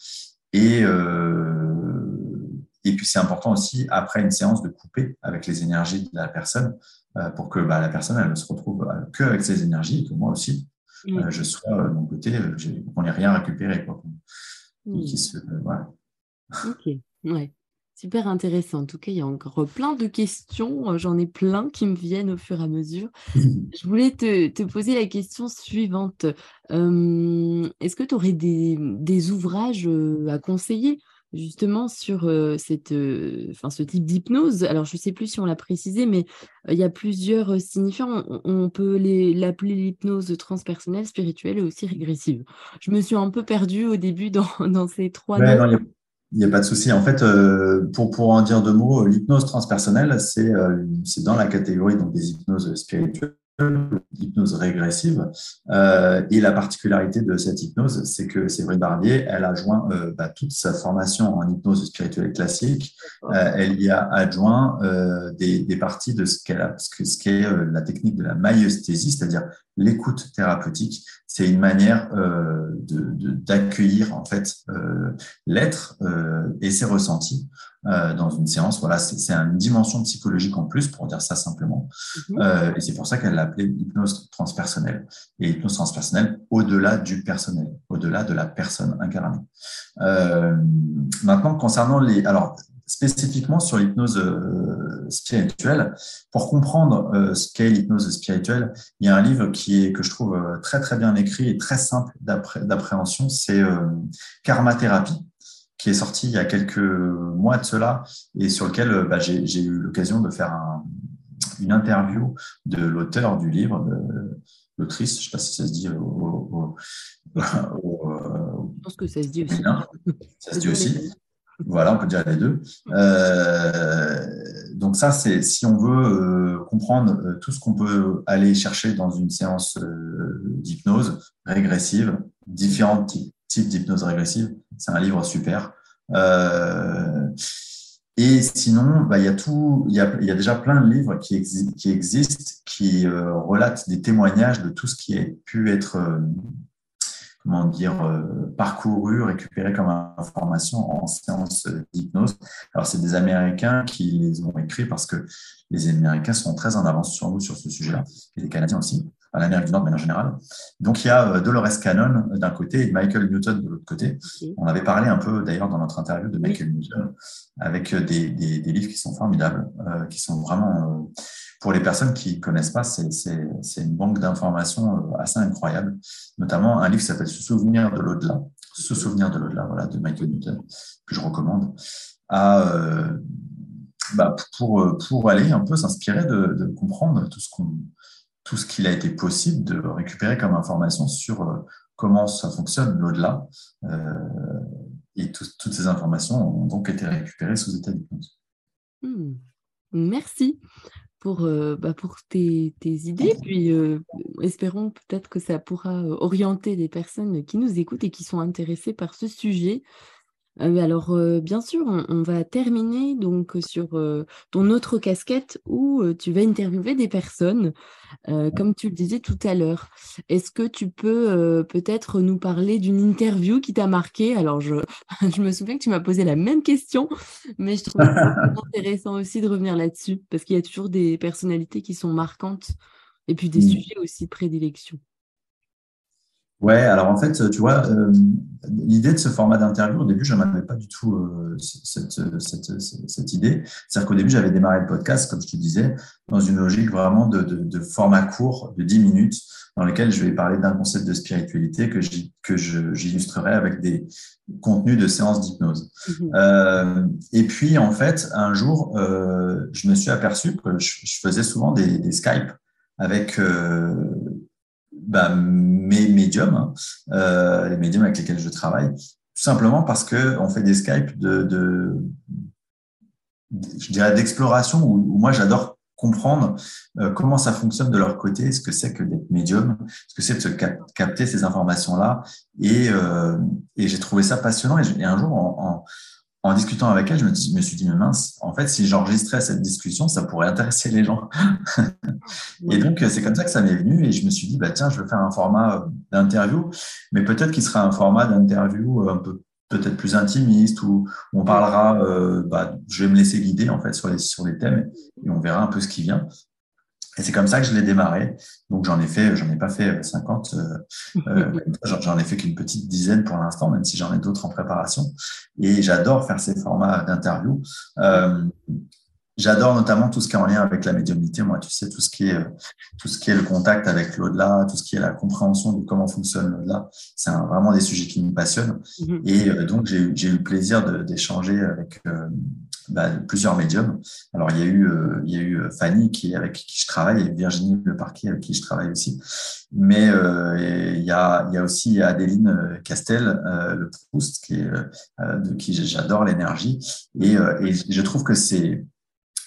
Et, et puis c'est important aussi, après une séance, de couper avec les énergies de la personne pour que bah, la personne elle ne se retrouve que avec ses énergies et que moi aussi, je sois de mon côté, qu'on n'ait rien récupéré. Quoi. voilà. Ok, ouais. Super intéressant. En tout cas, il y a encore plein de questions. Euh, j'en ai plein qui me viennent au fur et à mesure. Je voulais te, poser la question suivante. Est-ce que tu aurais des, ouvrages euh, à conseiller justement sur euh, cette, ce type d'hypnose Alors, je ne sais plus si on l'a précisé, mais il y a plusieurs signifiants. On, peut l'appeler l'hypnose transpersonnelle, spirituelle et aussi régressive. Je me suis un peu perdue au début dans, ces trois noms. Il n'y a pas de souci. En fait, pour, pour en dire deux mots, l'hypnose transpersonnelle, c'est dans la catégorie donc, des hypnoses spirituelles hypnose régressive. Euh, et la particularité de cette hypnose, c'est que Séverine Barbier, elle a joint euh, bah, toute sa formation en hypnose spirituelle classique. Euh, elle y a adjoint euh, des, des, parties de ce qu'est ce, ce qu'est euh, la technique de la maïesthésie, c'est-à-dire l'écoute thérapeutique. C'est une manière d'accueillir de, en fait l'être et ses ressentis euh, dans une séance. Voilà, c'est une dimension psychologique en plus, pour dire ça simplement. Euh, et c'est pour ça qu'elle l'a appelé hypnose transpersonnelle. Et hypnose transpersonnelle au-delà du personnel, au-delà de la personne incarnée. Euh, maintenant, concernant les... Alors, spécifiquement sur l'hypnose euh, spirituelle, pour comprendre euh, ce qu'est l'hypnose spirituelle, il y a un livre qui est que je trouve très très bien écrit et très simple d'appréhension, c'est Karma Thérapie qui est sorti il y a quelques mois de cela et sur lequel euh, bah, j'ai eu l'occasion de faire une interview de l'auteur du livre, de l'autrice, je ne sais pas si ça se dit au, je pense que ça se dit aussi. Ça se dit aussi. Voilà, on peut dire les deux. Euh, donc ça, c'est si on veut euh, comprendre tout ce qu'on peut aller chercher dans une séance d'hypnose régressive, différents types type d'hypnose régressive. C'est un livre super. Euh, et sinon, bah, il y a tout, il y a, déjà plein de livres qui, qui existent, qui euh, relatent des témoignages de tout ce qui a pu être, euh, comment dire, parcouru, récupéré comme information en séance d'hypnose. Alors, c'est des Américains qui les ont écrits parce que les Américains sont très en avance sur nous sur ce sujet-là, et les Canadiens aussi à l'Amérique du Nord de manière générale. Donc il y a euh, Dolores Cannon d'un côté et Michael Newton de l'autre côté. On avait parlé un peu d'ailleurs dans notre interview de Michael Newton avec euh, des, des, des, livres qui sont formidables, euh, qui sont vraiment, pour les personnes qui ne connaissent pas, c'est une banque d'informations assez incroyable, notamment un livre qui s'appelle Se souvenir de l'au-delà, Se souvenir de l'au-delà, voilà, de Michael Newton, que je recommande, à, bah, pour, pour aller un peu s'inspirer de, de comprendre tout ce qu'on tout ce qu'il a été possible de récupérer comme information sur euh, comment ça fonctionne l'au-delà. Euh, et toutes ces informations ont donc été récupérées sous état d'hypnose. Hmm. Merci pour, euh, bah pour tes, tes, idées. Puis espérons peut-être que ça pourra orienter les personnes qui nous écoutent et qui sont intéressées par ce sujet. Euh, alors, euh, bien sûr, on, va terminer donc sur euh, ton autre casquette où tu vas interviewer des personnes, comme tu le disais tout à l'heure. Est-ce que tu peux peut-être nous parler d'une interview qui t'a marqué Alors, je, je, me souviens que tu m'as posé la même question, mais je trouve intéressant aussi de revenir là-dessus, parce qu'il y a toujours des personnalités qui sont marquantes, et puis des mmh. sujets aussi de prédilection. Ouais, alors en fait, tu vois, euh, l'idée de ce format d'interview, au début, je n'en avais pas du tout euh, cette, cette, cette, idée. C'est-à-dire qu'au début, j'avais démarré le podcast, comme je te disais, dans une logique vraiment de, de, de format court de 10 minutes, dans lequel je vais parler d'un concept de spiritualité que j'illustrerai avec des contenus de séances d'hypnose. Mhm. Euh, et puis, en fait, un jour, euh, je me suis aperçu que je, je faisais souvent des, des Skype avec euh, bah, mes médiums, hein, euh, les médiums avec lesquels je travaille, tout simplement parce que on fait des Skype de, je dirais d'exploration où, moi j'adore comprendre euh, comment ça fonctionne de leur côté, ce que c'est que d'être médium, ce que c'est de se capter ces informations-là. Et, euh, et j'ai trouvé ça passionnant. Et, un jour, en, discutant avec elle, je me, me, suis dit, mais mince, en fait, si j'enregistrais cette discussion, ça pourrait intéresser les gens. et donc, c'est comme ça que ça m'est venu. Et je me suis dit, bah, tiens, je veux faire un format d'interview, mais peut-être qu'il sera un format d'interview un peu peut-être plus intimiste où on parlera, euh, bah, je vais me laisser guider en fait sur les, sur les thèmes et on verra un peu ce qui vient. Et c'est comme ça que je l'ai démarré. Donc j'en ai fait, j'en ai pas fait 50, euh, euh, j'en ai fait qu'une petite dizaine pour l'instant, même si j'en ai d'autres en préparation. Et j'adore faire ces formats d'interview. Euh, J'adore notamment tout ce qui est en lien avec la médiumnité. Moi, tu sais, tout ce qui est, tout ce qui est le contact avec l'au-delà, tout ce qui est la compréhension de comment fonctionne l'au-delà. C'est vraiment des sujets qui me passionnent. Mhm. Et euh, donc, j'ai eu le plaisir d'échanger avec euh, bah, plusieurs médiums. Alors, il y a eu, euh, il y a eu Fanny qui, avec qui je travaille et Virginie Le Parquet avec qui je travaille aussi. Mais il, y a, il y a aussi Adéline Castel, le Proust, qui est, de qui j'adore l'énergie. Et, et je trouve que c'est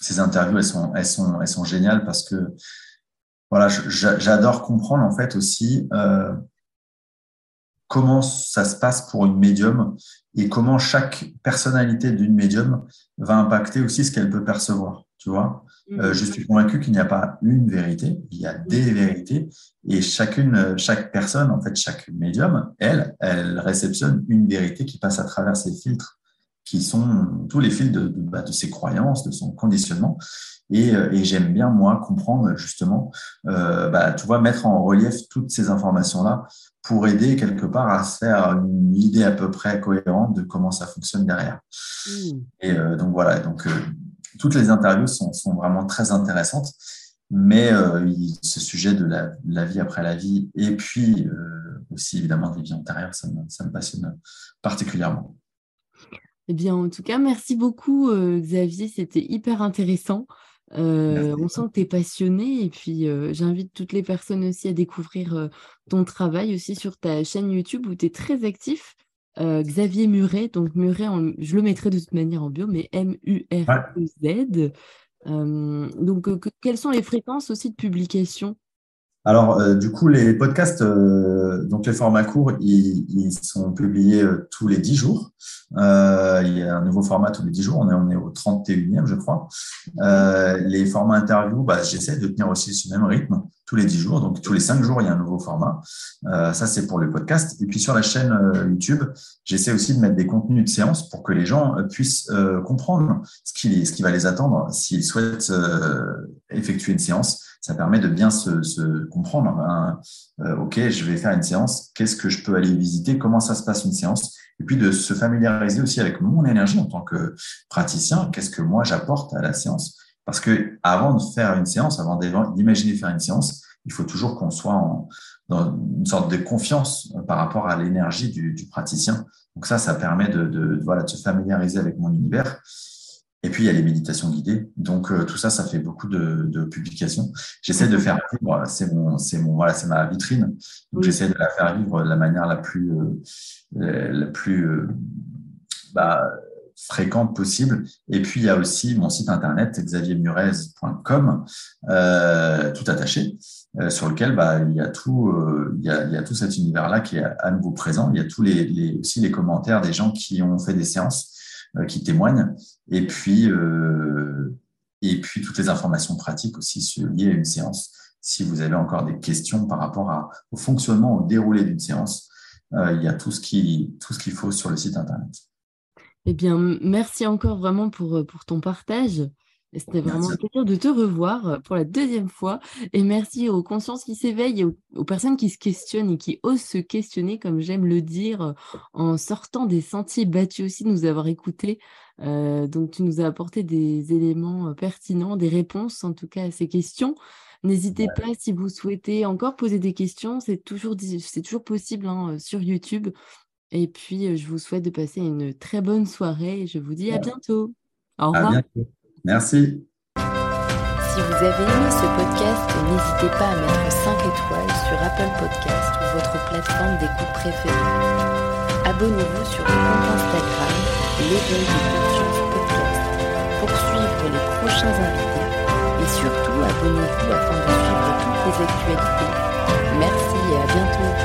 ces interviews, elles sont, elles sont, elles sont géniales parce que voilà, j'adore comprendre en fait aussi euh, comment ça se passe pour une médium et comment chaque personnalité d'une médium va impacter aussi ce qu'elle peut percevoir. Tu vois, euh, je suis convaincu qu'il n'y a pas une vérité, il y a des vérités et chacune, chaque personne, en fait, chaque médium, elle, elle réceptionne une vérité qui passe à travers ses filtres qui sont tous les fils de, de, bah, de ses croyances, de son conditionnement. Et, euh, et j'aime bien, moi, comprendre justement, euh, bah, tu vois, mettre en relief toutes ces informations-là pour aider quelque part à se faire une idée à peu près cohérente de comment ça fonctionne derrière. Mmh. Et euh, donc voilà, donc euh, toutes les interviews sont, sont, vraiment très intéressantes, mais ce sujet de la, la, vie après la vie et puis aussi évidemment des vies antérieures, ça me, ça me passionne particulièrement. Eh bien, en tout cas, merci beaucoup, euh, Xavier. C'était hyper intéressant. Euh, on sent que tu es passionné et puis euh, j'invite toutes les personnes aussi à découvrir ton travail aussi sur ta chaîne YouTube où tu es très actif. Xavier Muret, donc Muret, je le mettrai de toute manière en bio, mais M-U-R-E-Z. donc, quelles sont les fréquences aussi de publication? Alors, euh, du coup, les podcasts, euh, donc les formats courts, ils, sont publiés euh, tous les 10 jours. il y a un nouveau format tous les 10 jours. On est, on est au 31e, je crois. les formats interviews, bah, j'essaie de tenir aussi ce même rythme tous les 10 jours. Donc, tous les 5 jours, il y a un nouveau format. ça, c'est pour le podcast. Et puis, sur la chaîne YouTube, j'essaie aussi de mettre des contenus de séance pour que les gens puissent comprendre ce qui, ce qui va les attendre s'ils souhaitent effectuer une séance ça permet de bien se, se comprendre. Hein. Euh, ok, je vais faire une séance. Qu'est-ce que je peux aller visiter Comment ça se passe une séance Et puis de se familiariser aussi avec mon énergie en tant que praticien. Qu'est-ce que moi j'apporte à la séance Parce que avant de faire une séance, avant d'imaginer faire une séance, il faut toujours qu'on soit en, dans une sorte de confiance par rapport à l'énergie du, du, praticien. Donc ça, ça permet de, de, voilà, de se familiariser avec mon univers. Et puis, il y a les méditations guidées. Donc, euh, tout ça, ça fait beaucoup de, de publications. J'essaie de faire vivre, c'est mon, c'est mon, voilà, c'est ma vitrine. Donc, j'essaie de la faire vivre de la manière la plus, euh, la plus euh, bah, fréquente possible. Et puis, il y a aussi mon site internet, xaviermurez.com, euh, tout attaché, sur lequel bah, il, y a tout, il, y a, il y a tout cet univers-là qui est à nouveau présent. Il y a tous les, les, aussi les commentaires des gens qui ont fait des séances euh, qui témoignent. Et puis, euh, et puis toutes les informations pratiques aussi liées à une séance. Si vous avez encore des questions par rapport au fonctionnement, au déroulé d'une séance, euh, il y a tout ce qui tout ce qu'il faut sur le site internet. Eh bien, merci encore vraiment pour, pour ton partage. C'était vraiment un plaisir de te revoir euh, pour la deuxième fois. Et merci aux consciences qui s'éveillent et aux, personnes qui se questionnent et qui osent se questionner, comme j'aime le dire, euh, en sortant des sentiers battus aussi, de nous avoir écoutés. Euh, donc, tu nous as apporté des éléments pertinents, des réponses en tout cas à ces questions. N'hésitez pas si vous souhaitez encore poser des questions, c'est toujours, toujours possible hein, sur YouTube. Et puis, je vous souhaite de passer une très bonne soirée et je vous dis à bientôt. Au revoir. Merci. Si vous avez aimé ce podcast, n'hésitez pas à mettre 5 étoiles sur Apple Podcast ou votre plateforme d'écoute préférée. Abonnez-vous sur le compte Instagram L'éveil de conscience podcast pour suivre les prochains invités et surtout abonnez-vous afin de suivre toutes les actualités. Merci et à bientôt.